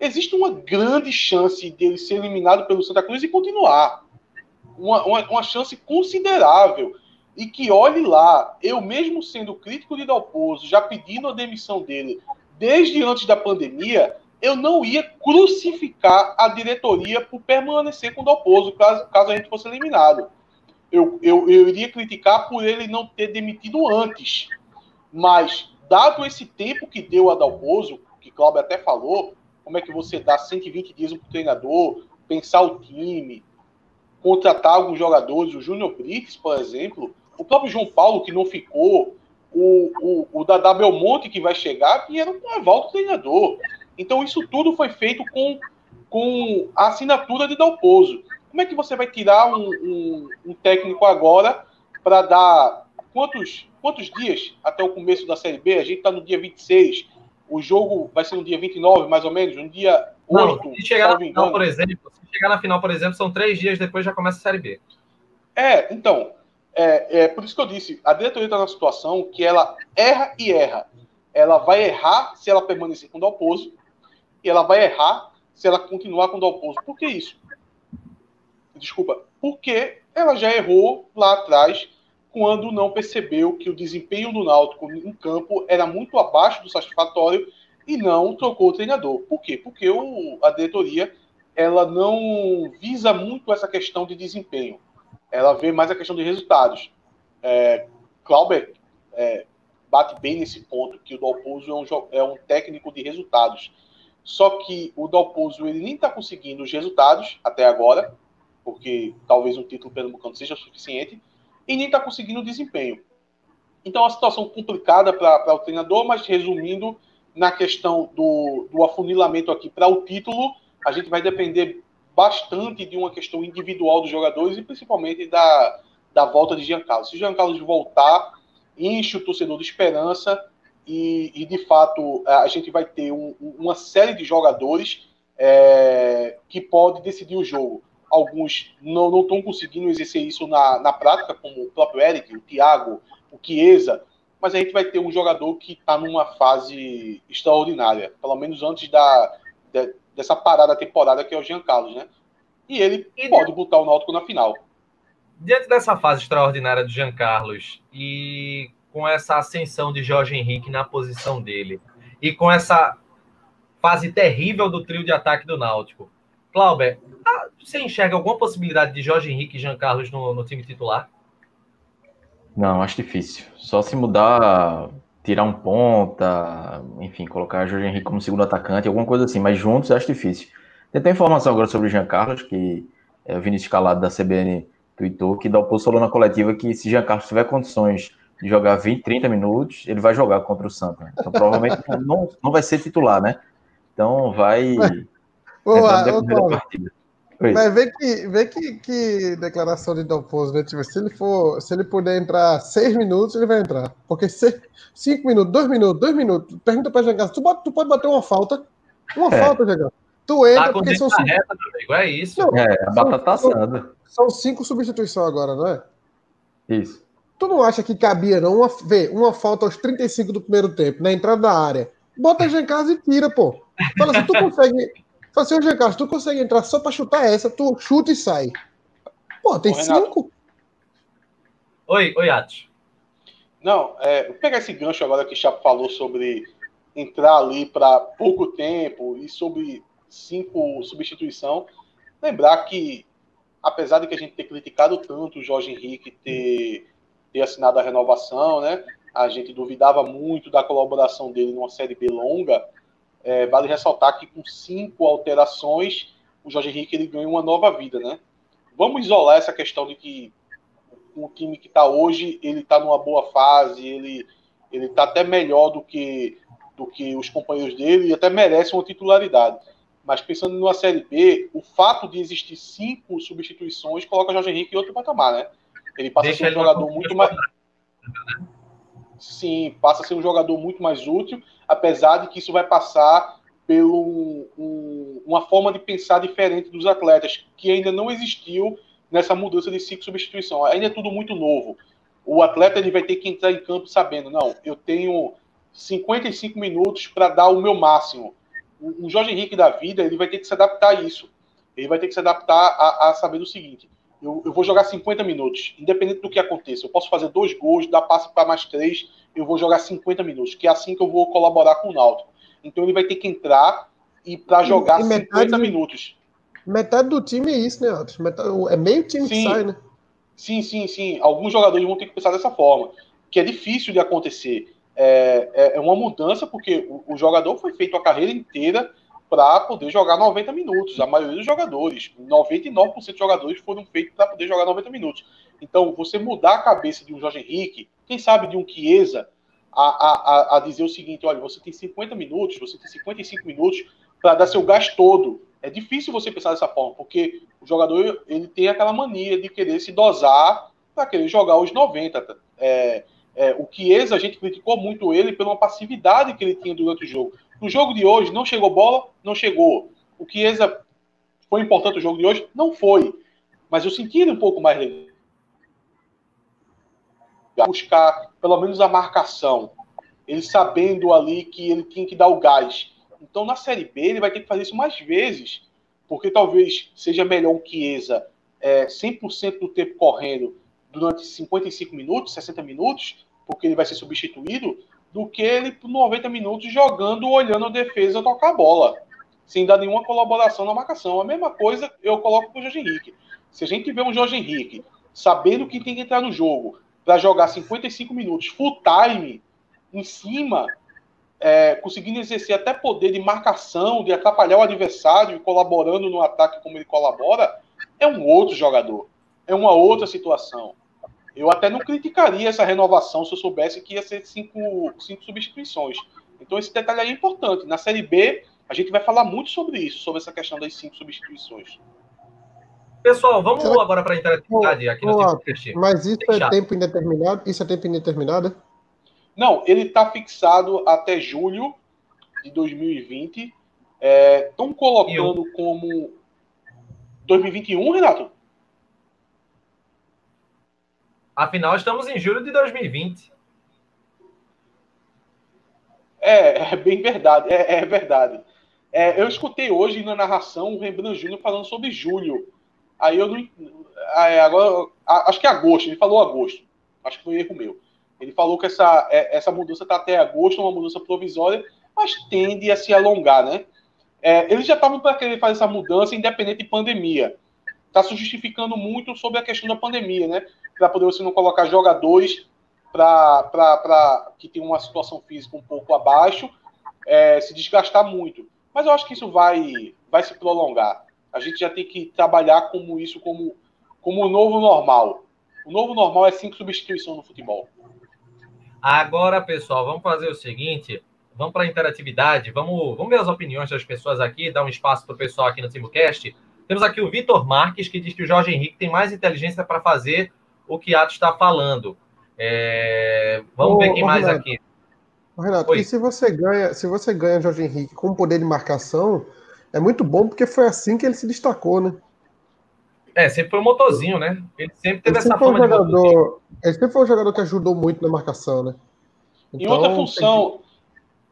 Existe uma grande chance dele ser eliminado pelo Santa Cruz e continuar uma, uma, uma chance considerável. E que olhe lá, eu mesmo sendo crítico de Dalpozo, já pedindo a demissão dele desde antes da pandemia, eu não ia crucificar a diretoria por permanecer com o Dalpozo, caso, caso a gente fosse eliminado. Eu, eu, eu iria criticar por ele não ter demitido antes. Mas, dado esse tempo que deu a Dalpozo, que Cláudio até falou, como é que você dá 120 dias para o treinador, pensar o time, contratar alguns jogadores, o Júnior Brits, por exemplo, o próprio João Paulo, que não ficou, o, o, o Dadá Belmonte, que vai chegar, vieram com a volta do treinador. Então, isso tudo foi feito com, com a assinatura de Dalpozo. Como é que você vai tirar um, um, um técnico agora para dar quantos, quantos dias até o começo da Série B? A gente está no dia 26, o jogo vai ser no dia 29, mais ou menos, no dia 8. Não, se chegar na final, por exemplo, se chegar na final, por exemplo, são três dias depois já começa a Série B. É, então, é, é por isso que eu disse, a diretoria está numa situação que ela erra e erra. Ela vai errar se ela permanecer com o Dalpozo e ela vai errar se ela continuar com o Dalpozo. Por que isso? Desculpa. Porque ela já errou lá atrás quando não percebeu que o desempenho do Náutico em campo era muito abaixo do satisfatório e não trocou o treinador. Por quê? Porque o, a diretoria ela não visa muito essa questão de desempenho. Ela vê mais a questão de resultados. É, Clauber é, bate bem nesse ponto que o Dalpozo é um, é um técnico de resultados. Só que o Dalpozo ele nem está conseguindo os resultados até agora, porque talvez um título pernambucano seja suficiente e nem está conseguindo desempenho. Então, é uma situação complicada para o treinador, mas resumindo, na questão do, do afunilamento aqui para o título, a gente vai depender bastante de uma questão individual dos jogadores e principalmente da, da volta de Jean Carlos. Se Jean Carlos voltar, enche o torcedor de esperança e, e de fato, a gente vai ter um, uma série de jogadores é, que pode decidir o jogo alguns não estão conseguindo exercer isso na, na prática, como o próprio Eric, o Thiago, o Chiesa, mas a gente vai ter um jogador que está numa fase extraordinária, pelo menos antes da, de, dessa parada temporada que é o Jean Carlos, né? E ele e pode botar o Náutico na final. Diante dessa fase extraordinária do Jean Carlos e com essa ascensão de Jorge Henrique na posição dele e com essa fase terrível do trio de ataque do Náutico, Clauber, ah, você enxerga alguma possibilidade de Jorge Henrique e Jean Carlos no, no time titular? Não, acho difícil. Só se mudar, tirar um ponta, enfim, colocar Jorge Henrique como segundo atacante, alguma coisa assim, mas juntos acho difícil. Tem informação agora sobre o Jean Carlos, que é o Vinícius Calado da CBN tweetou, que dá o falou na coletiva que se Jean Carlos tiver condições de jogar 20, 30 minutos, ele vai jogar contra o Santos. Então provavelmente não, não vai ser titular, né? Então vai. Ô, ô, Mas vê que, vê que, que declaração de Dalpozo, né? Tipo, se ele for, se ele puder entrar seis minutos, ele vai entrar. Porque se, cinco minutos, dois minutos, dois minutos, pergunta pra Jean tu, tu pode bater uma falta, uma é. falta, Jean Tu entra tá porque são cinco... reta, amigo, é isso. Não, é, a batata são, assada. São cinco substituições agora, não é? Isso. Tu não acha que cabia, não? Uma, vê, uma falta aos 35 do primeiro tempo, na entrada da área. Bota a Jean e tira, pô. Fala assim, tu consegue Fala assim, ô Carlos, tu consegue entrar só pra chutar essa, tu chuta e sai. Pô, tem ô, cinco. Oi, oi, Atos. Não, é, vou pegar esse gancho agora que o Chapo falou sobre entrar ali para pouco tempo e sobre cinco substituição. Lembrar que, apesar de que a gente ter criticado tanto o Jorge Henrique ter, ter assinado a renovação, né? A gente duvidava muito da colaboração dele numa Série B longa é, vale ressaltar que com cinco alterações, o Jorge Henrique ele ganha uma nova vida, né? Vamos isolar essa questão de que o time que está hoje ele está numa boa fase, ele ele está até melhor do que do que os companheiros dele e até merece uma titularidade. Mas pensando numa série B, o fato de existir cinco substituições coloca o Jorge Henrique em outro patamar, né? Ele passa Deixa a ser um jogador muito mais sim, passa a ser um jogador muito mais útil, apesar de que isso vai passar pelo um, uma forma de pensar diferente dos atletas, que ainda não existiu nessa mudança de ciclo substituição. Ainda é tudo muito novo. O atleta ele vai ter que entrar em campo sabendo, não, eu tenho 55 minutos para dar o meu máximo. O, Jorge Henrique da vida, ele vai ter que se adaptar a isso. Ele vai ter que se adaptar a, a saber o seguinte: eu, eu, vou jogar 50 minutos, independente do que aconteça. Eu posso fazer dois gols, dar passe para mais três, eu vou jogar 50 minutos, que é assim que eu vou colaborar com o Náutico. Então ele vai ter que entrar e para jogar e, metade, 50 minutos. Metade do time é isso, né, Altos? É meio time sim, que sai, né? Sim, sim, sim. Alguns jogadores vão ter que pensar dessa forma, que é difícil de acontecer. É, é, é uma mudança, porque o, o jogador foi feito a carreira inteira para poder jogar 90 minutos. A maioria dos jogadores, 99% dos jogadores foram feitos para poder jogar 90 minutos. Então, você mudar a cabeça de um Jorge Henrique, quem sabe de um Chiesa, a, a, a dizer o seguinte: olha, você tem 50 minutos, você tem 55 minutos para dar seu gás todo. É difícil você pensar dessa forma, porque o jogador ele tem aquela mania de querer se dosar para querer jogar os 90. É, é, o Chiesa, a gente criticou muito ele pela passividade que ele tinha durante o jogo. No jogo de hoje, não chegou bola? Não chegou. O Chiesa foi importante o jogo de hoje? Não foi. Mas eu senti ele um pouco mais. Buscar pelo menos a marcação. Ele sabendo ali que ele tinha que dar o gás. Então, na Série B, ele vai ter que fazer isso mais vezes. Porque talvez seja melhor um Chiesa é, 100% do tempo correndo durante 55 minutos, 60 minutos, porque ele vai ser substituído, do que ele por 90 minutos jogando, olhando a defesa tocar a bola, sem dar nenhuma colaboração na marcação. A mesma coisa eu coloco para o Jorge Henrique. Se a gente vê um Jorge Henrique sabendo que tem que entrar no jogo para jogar 55 minutos full time em cima, é, conseguindo exercer até poder de marcação, de atrapalhar o adversário colaborando no ataque como ele colabora, é um outro jogador. É uma outra situação. Eu até não criticaria essa renovação se eu soubesse que ia ser cinco, cinco substituições. Então esse detalhe aí é importante. Na Série B, a gente vai falar muito sobre isso, sobre essa questão das cinco substituições. Pessoal, vamos agora para a interatividade aqui no oh, Mas isso Deixa. é tempo indeterminado? Isso é tempo indeterminado? Não, ele está fixado até julho de 2020. Estão é, colocando como 2021, Renato? Afinal, estamos em julho de 2020. É, é bem verdade, é, é verdade. É, eu escutei hoje na narração o Rembrandt Júnior falando sobre julho. Aí eu não. Agora, acho que é agosto, ele falou agosto. Acho que foi erro meu. Ele falou que essa, é, essa mudança está até agosto, uma mudança provisória, mas tende a se alongar, né? É, eles já estavam para querer fazer essa mudança independente de pandemia. Está se justificando muito sobre a questão da pandemia, né? Para poder você não colocar jogadores para que tem uma situação física um pouco abaixo, é, se desgastar muito. Mas eu acho que isso vai, vai se prolongar. A gente já tem que trabalhar como isso como, como o novo normal. O novo normal é cinco substituições no futebol. Agora, pessoal, vamos fazer o seguinte: vamos para a interatividade, vamos, vamos ver as opiniões das pessoas aqui, dar um espaço para o pessoal aqui no TimoCast Temos aqui o Vitor Marques, que diz que o Jorge Henrique tem mais inteligência para fazer o que Atos está falando. É... Vamos ô, ver quem mais Renato, aqui. Renato, Oi. e se você ganha, se você ganha Jorge Henrique com poder de marcação, é muito bom porque foi assim que ele se destacou, né? É, sempre foi um motorzinho, né? Ele sempre teve ele essa forma um jogador, Ele sempre foi um jogador que ajudou muito na marcação, né? Então, em outra função,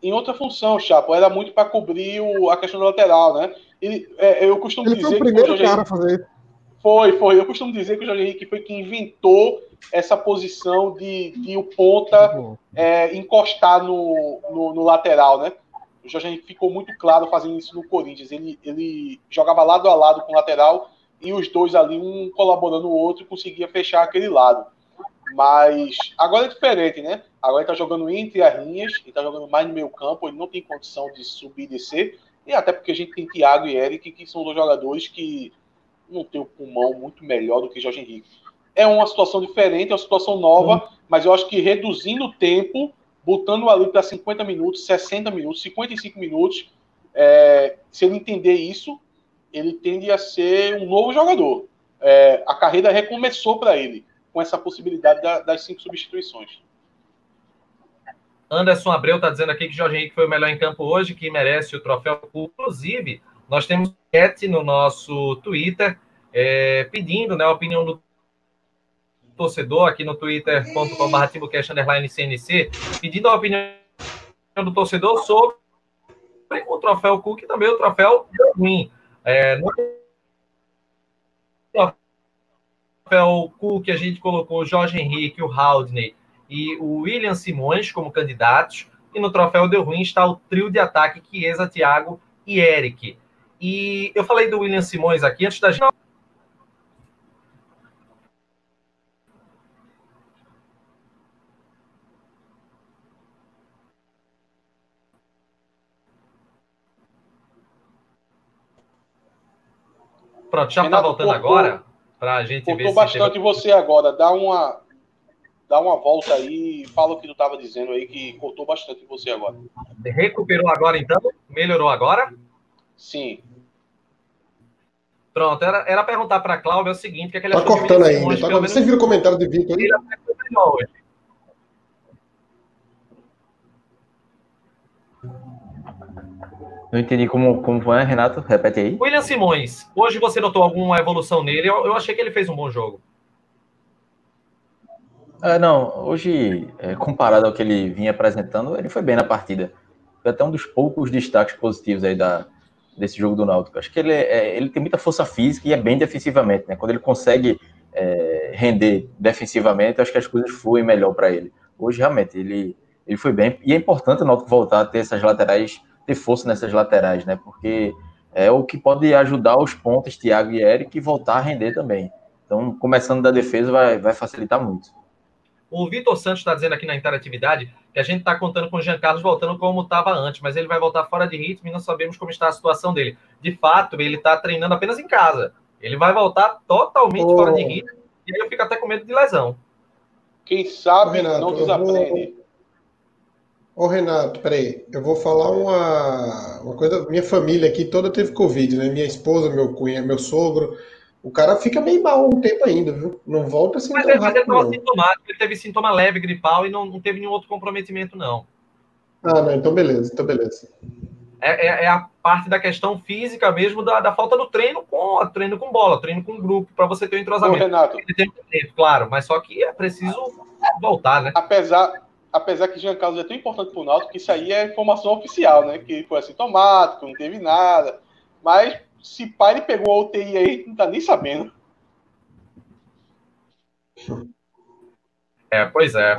em outra função, Chapo, era muito para cobrir o, a questão do lateral, né? Ele, é, eu costumo ele dizer foi o primeiro que o cara a fazer isso. Foi, foi. Eu costumo dizer que o Jorge Henrique foi quem inventou essa posição de, de o ponta é, encostar no, no, no, lateral, né? O Jorge Henrique ficou muito claro fazendo isso no Corinthians. Ele, ele jogava lado a lado com o lateral e os dois ali, um colaborando o outro, conseguia fechar aquele lado. Mas agora é diferente, né? Agora ele tá jogando entre as linhas, ele tá jogando mais no meio campo, ele não tem condição de subir e descer. E até porque a gente tem Thiago e Eric, que são dois jogadores que não tem o pulmão muito melhor do que Jorge Henrique. É uma situação diferente, é uma situação nova, mas eu acho que reduzindo o tempo, botando ali para 50 minutos, 60 minutos, 55 minutos, é, se ele entender isso, ele tende a ser um novo jogador. É, a carreira recomeçou para ele com essa possibilidade da, das cinco substituições. Anderson Abreu está dizendo aqui que Jorge Henrique foi o melhor em campo hoje, que merece o troféu. Inclusive, nós temos enquete no nosso Twitter é, pedindo né, a opinião do torcedor aqui no twitter.com.br CNC, pedindo a opinião do torcedor sobre o troféu Cook e também o troféu Win. É, no troféu Cook, a gente colocou o Jorge Henrique, o Haldney e o William Simões como candidatos. E no troféu Deu Ruim está o trio de ataque Chiesa, Thiago e Eric. E eu falei do William Simões aqui antes da gente. Pronto, já está voltando cortou, agora para a gente ver. bastante teve... você agora. Dá uma, dá uma volta aí e fala o que tu estava dizendo aí, que cortou bastante você agora. Recuperou agora então? Melhorou agora? Sim. Pronto, era, era perguntar para a Cláudia o seguinte: que é que ele tá cortando ainda. Tá, você viu o comentário do Vitor aí? Hoje. Não entendi como, como foi, Renato? Repete aí. William Simões, hoje você notou alguma evolução nele? Eu, eu achei que ele fez um bom jogo. Ah, não, hoje, é, comparado ao que ele vinha apresentando, ele foi bem na partida. Foi até um dos poucos destaques positivos aí da, desse jogo do Náutico. Acho que ele, é, ele tem muita força física e é bem defensivamente, né? Quando ele consegue é, render defensivamente, acho que as coisas fluem melhor para ele. Hoje, realmente, ele, ele foi bem. E é importante o Náutico voltar a ter essas laterais ter força nessas laterais, né? Porque é o que pode ajudar os pontos, Thiago e Eric, voltar a render também. Então, começando da defesa, vai, vai facilitar muito. O Vitor Santos está dizendo aqui na interatividade que a gente está contando com o Jean Carlos voltando como estava antes, mas ele vai voltar fora de ritmo e não sabemos como está a situação dele. De fato, ele está treinando apenas em casa. Ele vai voltar totalmente oh. fora de ritmo e aí eu fico até com medo de lesão. Quem sabe Renato, não desaprende. Ô Renato, peraí, eu vou falar uma, uma coisa. Minha família aqui toda teve Covid, né? Minha esposa, meu cunha, meu sogro. O cara fica meio mal um tempo ainda, viu? Não volta assim mas tão rápido, ele não. sintomático, ele teve sintoma leve, gripal e não, não teve nenhum outro comprometimento, não. Ah, não, então beleza, então beleza. É, é, é a parte da questão física mesmo da, da falta do treino com treino com bola, treino com grupo, para você ter o um entrosamento. Ô, Renato. Ele tem tempo, claro, mas só que é preciso voltar, né? Apesar, apesar que Jean Carlos é tão importante para o Náutico que isso aí é informação oficial, né? Que foi assintomático, não teve nada. Mas se pai ele pegou a UTI aí, não tá nem sabendo. É, pois é.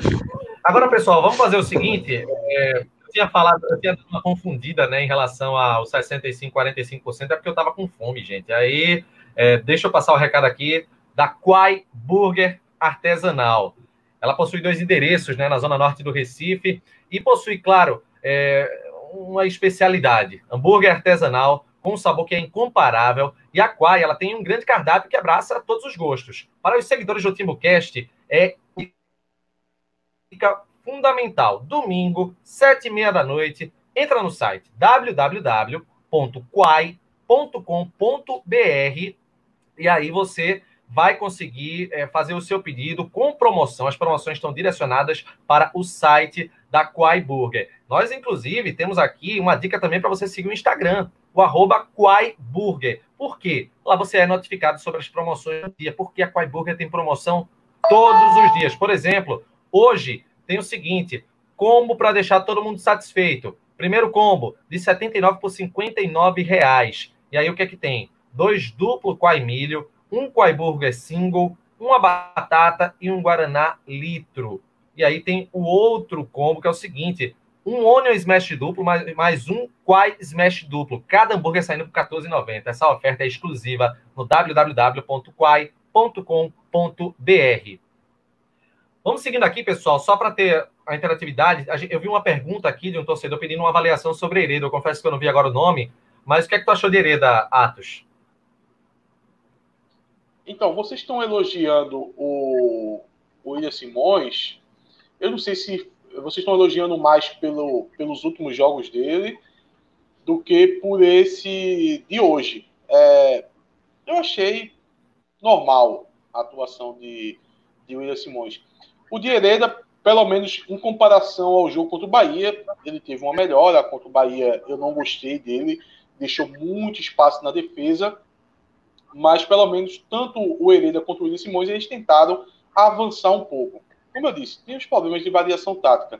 Agora, pessoal, vamos fazer o seguinte. É, eu tinha falado, eu tinha dado uma confundida, né, em relação aos 65, 45%, é porque eu tava com fome, gente. Aí, é, deixa eu passar o recado aqui da Quai Burger Artesanal. Ela possui dois endereços, né, na zona norte do Recife, e possui, claro, é, uma especialidade: hambúrguer artesanal com um sabor que é incomparável. E a Quai, ela tem um grande cardápio que abraça todos os gostos. Para os seguidores do TimbuCast, é fica fundamental. Domingo, sete e meia da noite, entra no site www.quai.com.br e aí você vai conseguir é, fazer o seu pedido com promoção. As promoções estão direcionadas para o site da Quai Burger. Nós, inclusive, temos aqui uma dica também para você seguir o Instagram, o arroba Quai Burger. Por quê? Lá você é notificado sobre as promoções do dia, porque a Quai Burger tem promoção todos os dias. Por exemplo, hoje tem o seguinte, combo para deixar todo mundo satisfeito. Primeiro combo, de 79 por 59 reais. E aí o que é que tem? Dois duplo Quai Milho, um Quai Burger single, uma batata e um Guaraná litro. E aí tem o outro combo, que é o seguinte: um Onion Smash duplo, mais, mais um Quai Smash duplo. Cada hambúrguer saindo por R$14,90. Essa oferta é exclusiva no www.quai.com.br. Vamos seguindo aqui, pessoal, só para ter a interatividade. Eu vi uma pergunta aqui de um torcedor pedindo uma avaliação sobre Hereda. Eu confesso que eu não vi agora o nome, mas o que é que tu achou de Hereda, Atos? Então, vocês estão elogiando o, o William Simões. Eu não sei se vocês estão elogiando mais pelo, pelos últimos jogos dele do que por esse de hoje. É, eu achei normal a atuação de, de William Simões. O de Hereda, pelo menos em comparação ao jogo contra o Bahia, ele teve uma melhora. Contra o Bahia, eu não gostei dele, deixou muito espaço na defesa mas pelo menos tanto o Hereda quanto o William Simões eles tentaram avançar um pouco. Como eu disse, tem os problemas de variação tática,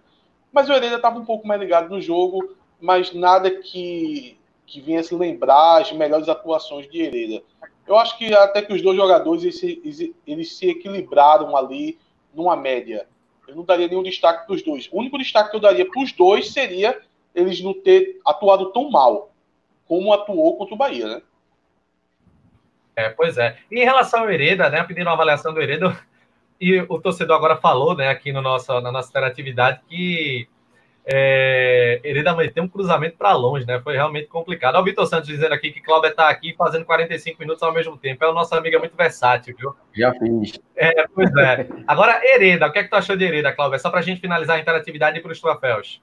mas o Hereda estava um pouco mais ligado no jogo, mas nada que, que vinha se lembrar as melhores atuações de Hereda. Eu acho que até que os dois jogadores eles, eles se equilibraram ali numa média. Eu não daria nenhum destaque para os dois. O único destaque que eu daria para os dois seria eles não ter atuado tão mal como atuou contra o Bahia, né? É, pois é. E em relação ao Hereda, né, pedindo uma avaliação do Hereda, e o torcedor agora falou, né, aqui no nosso, na nossa interatividade, que é, Hereda tem um cruzamento para longe, né? Foi realmente complicado. Olha o Vitor Santos dizendo aqui que Cláudio está aqui fazendo 45 minutos ao mesmo tempo. É o nosso amigo é muito versátil, viu? Já fiz. É, pois é. Agora, Hereda, o que é que tu achou de Hereda, Cláudio? É só para a gente finalizar a interatividade e para os troféus.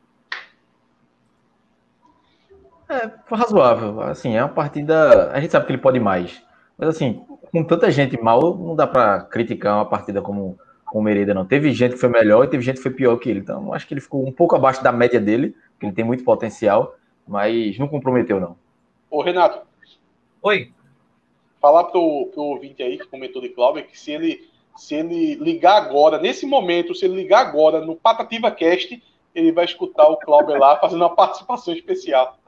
É, foi razoável. Assim, é uma partida. A gente sabe que ele pode mais. Mas assim, com tanta gente mal, não dá para criticar uma partida como o Merida, não. Teve gente que foi melhor e teve gente que foi pior que ele. Então, acho que ele ficou um pouco abaixo da média dele, que ele tem muito potencial, mas não comprometeu, não. Ô, Renato. Oi. Falar pro, pro ouvinte aí que comentou de Cláudio que se ele, se ele ligar agora, nesse momento, se ele ligar agora no Patativa Cast, ele vai escutar o Cláudio lá fazendo uma participação especial.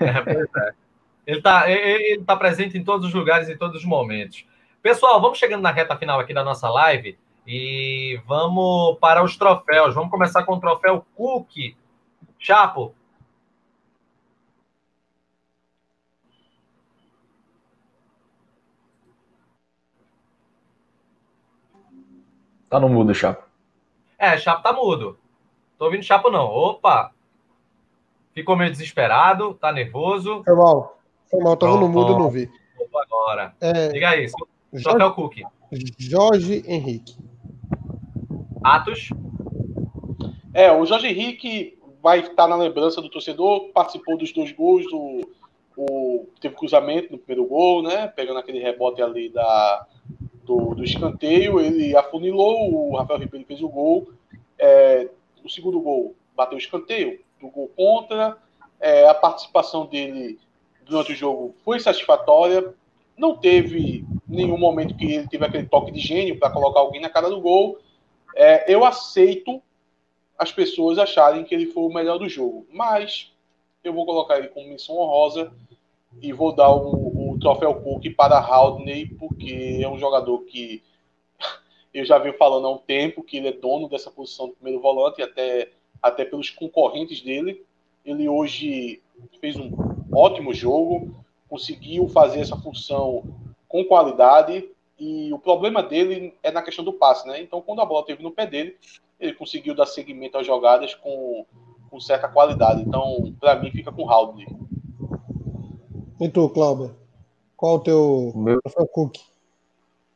É, pois é. Ele está ele tá presente em todos os lugares, em todos os momentos. Pessoal, vamos chegando na reta final aqui da nossa live e vamos para os troféus. Vamos começar com o troféu Cook. Chapo. Tá no mudo, Chapo. É, Chapo tá mudo. Tô ouvindo Chapo não. Opa! Ficou meio desesperado, tá nervoso. Foi mal. Foi mal, tava no mudo, não vi. Agora. É... Diga isso. Troféu Cook. Jorge Henrique. Atos. É, o Jorge Henrique vai estar na lembrança do torcedor, participou dos dois gols, do, o, teve cruzamento no primeiro gol, né? Pegando aquele rebote ali da, do, do escanteio, ele afunilou, o Rafael Ribeiro fez o gol. É, o segundo gol bateu o escanteio, do gol contra. É, a participação dele durante o jogo foi satisfatória. Não teve nenhum momento que ele teve aquele toque de gênio para colocar alguém na cara do gol. É, eu aceito as pessoas acharem que ele foi o melhor do jogo, mas eu vou colocar ele como missão honrosa e vou dar o, o troféu Cook para Haldney, porque é um jogador que eu já venho falando há um tempo que ele é dono dessa posição de primeiro volante, até, até pelos concorrentes dele. Ele hoje fez um ótimo jogo, conseguiu fazer essa função com qualidade e o problema dele é na questão do passe, né? Então, quando a bola teve no pé dele, ele conseguiu dar seguimento às jogadas com, com certa qualidade. Então, para mim, fica com o Haldley. E tu, Cláudio? Qual o teu Meu... Cook?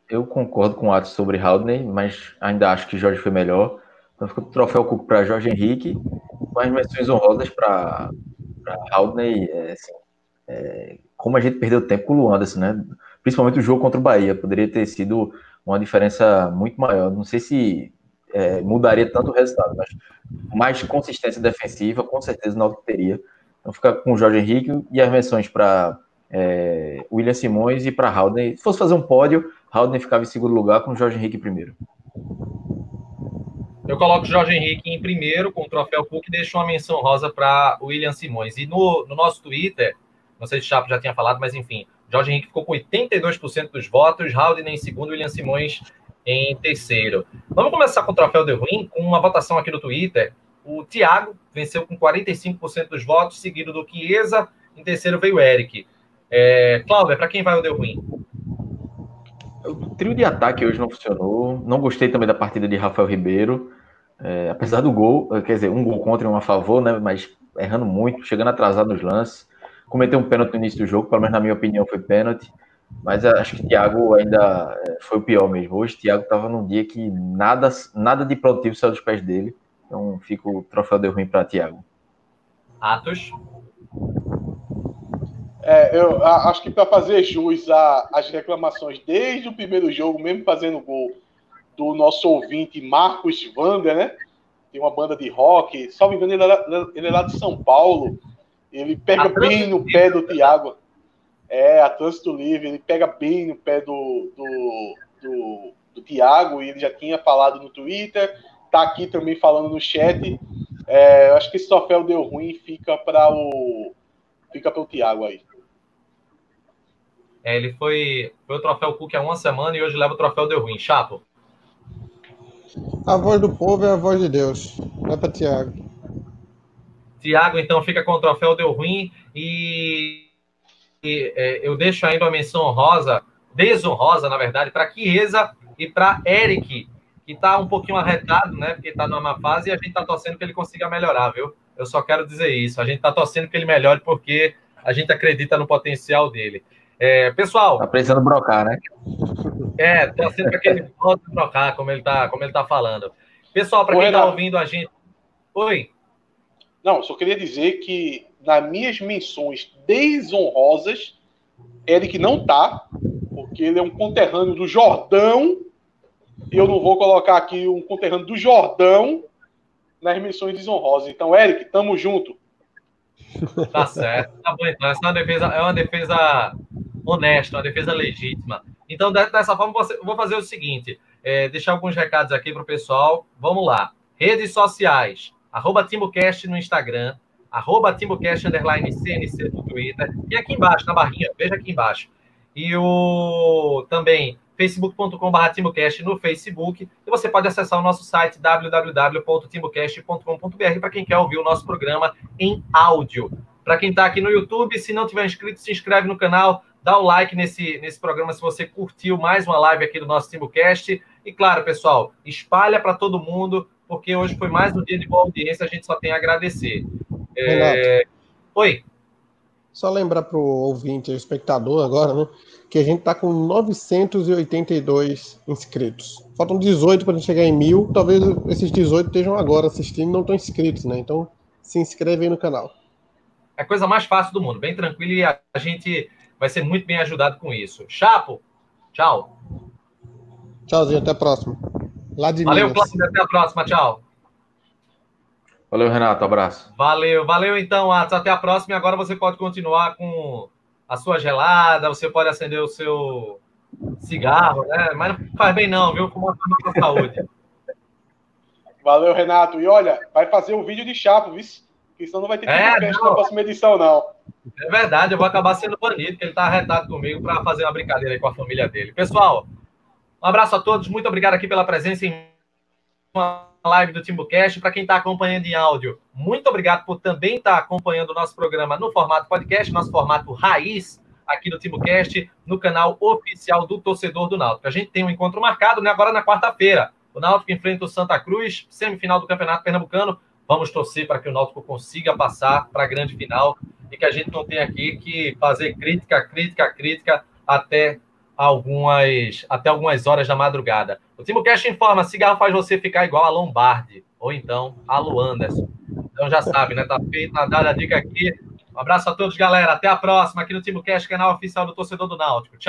Eu concordo com o Atos sobre Haldney, mas ainda acho que Jorge foi melhor. Então fica o troféu Cook para Jorge Henrique, com as menções honrosas para Haldney, é, assim, é, como a gente perdeu tempo com o Luanderson, né? Principalmente o jogo contra o Bahia. Poderia ter sido uma diferença muito maior. Não sei se é, mudaria tanto o resultado, mas mais consistência defensiva, com certeza o Náutico teria. Então fica com o Jorge Henrique e as menções para é, William Simões e para Haldane. Se fosse fazer um pódio, Haldane ficava em segundo lugar com o Jorge Henrique primeiro. Eu coloco o Jorge Henrique em primeiro com o troféu Cook e deixo uma menção rosa para William Simões. E no, no, nosso Twitter, não sei se o Chapo já tinha falado, mas enfim, Jorge Henrique ficou com 82% dos votos, Haldane em segundo, William Simões em terceiro. Vamos começar com o troféu de ruim, com uma votação aqui no Twitter. O Thiago venceu com 45% dos votos, seguido do Chiesa, em terceiro veio o Eric. É, Cláudio, para quem vai o deu ruim? O trio de ataque hoje não funcionou. Não gostei também da partida de Rafael Ribeiro. É, apesar do gol, quer dizer, um gol contra e um a favor, né? Mas errando muito, chegando atrasado nos lances. Cometeu um pênalti no início do jogo, pelo menos na minha opinião foi pênalti. Mas acho que o Thiago ainda é, foi o pior mesmo. Hoje o Thiago estava num dia que nada, nada de produtivo saiu dos pés dele. Então fica o troféu de ruim para Thiago. Atos? É, eu acho que para fazer jus às reclamações desde o primeiro jogo, mesmo fazendo gol do nosso ouvinte Marcos Vander, né? Tem uma banda de rock, só me engano, ele é, ele é lá de São Paulo. Ele pega bem no pé do Thiago. É, a Trânsito Livre, ele pega bem no pé do, do, do, do Thiago, e ele já tinha falado no Twitter, tá aqui também falando no chat. É, eu acho que esse troféu deu ruim fica para o fica para o Thiago aí. É, ele foi, foi o troféu Cook há uma semana e hoje leva o troféu Deu Ruim. Chapo. A voz do povo é a voz de Deus. É para Tiago. Tiago, então, fica com o troféu Deu Ruim e, e é, eu deixo ainda uma menção honrosa, desonrosa, na verdade, para Chiesa e para Eric, que está um pouquinho arretado, né? Porque está numa fase e a gente está torcendo que ele consiga melhorar, viu? Eu só quero dizer isso. A gente está torcendo que ele melhore porque a gente acredita no potencial dele. É, pessoal. Tá precisando brocar, né? É, tá sendo aquele voto brocar, como ele tá, como ele tá falando. Pessoal, para quem está ouvindo a gente. Oi. Não, só queria dizer que nas minhas menções desonrosas, Eric não tá, porque ele é um conterrâneo do Jordão. E eu não vou colocar aqui um conterrâneo do Jordão nas menções desonrosas. Então, Eric, tamo junto. Tá certo. Tá bom, então. Essa é uma defesa, é uma defesa honesta, uma defesa legítima. Então, dessa forma, vou fazer o seguinte: é, deixar alguns recados aqui para o pessoal. Vamos lá. Redes sociais, arroba TimbuCast no Instagram, arroba TimbuCast underline CNC no Twitter, e aqui embaixo, na barrinha, veja aqui embaixo. E o também facebook.com.br TimbuCast no Facebook. E você pode acessar o nosso site www.timbucast.com.br para quem quer ouvir o nosso programa em áudio. Para quem está aqui no YouTube, se não tiver inscrito, se inscreve no canal, dá o like nesse, nesse programa se você curtiu mais uma live aqui do nosso TimbuCast. E claro, pessoal, espalha para todo mundo, porque hoje foi mais um dia de boa audiência, a gente só tem a agradecer. É... Oi. Só lembrar para o ouvinte, o espectador agora, né? que a gente está com 982 inscritos. Faltam 18 para a gente chegar em mil. Talvez esses 18 estejam agora assistindo e não estão inscritos, né? Então se inscreve aí no canal. É a coisa mais fácil do mundo, bem tranquilo e a gente vai ser muito bem ajudado com isso. Chapo, tchau. Tchauzinho, até a próxima. Lá de Valeu, Cláudio, até a próxima, tchau. Valeu, Renato, abraço. Valeu, valeu então, Atos, até a próxima. E agora você pode continuar com a sua gelada, você pode acender o seu cigarro, né? Mas não faz bem não, viu? Como a saúde. Valeu, Renato. E olha, vai fazer o um vídeo de chapo, viu? Porque senão não vai ter é, tempo na próxima edição, não. É verdade, eu vou acabar sendo banido, porque ele tá arretado comigo para fazer uma brincadeira aí com a família dele. Pessoal, um abraço a todos, muito obrigado aqui pela presença em uma live do TimbuCast. Para quem está acompanhando em áudio, muito obrigado por também estar tá acompanhando o nosso programa no formato podcast, nosso formato raiz aqui do TimbuCast, no canal oficial do Torcedor do Náutico. A gente tem um encontro marcado né, agora na quarta-feira. O Náutico enfrenta o Santa Cruz, semifinal do Campeonato Pernambucano. Vamos torcer para que o Náutico consiga passar para a grande final e que a gente não tenha aqui que fazer crítica, crítica, crítica até algumas, até algumas horas da madrugada. O Timocast informa: cigarro faz você ficar igual a Lombardi, ou então a Luanderson. Então já sabe, né? Tá feita, tá dada a dica aqui. Um abraço a todos, galera. Até a próxima aqui no Timo Cash, canal oficial do Torcedor do Náutico. Tchau.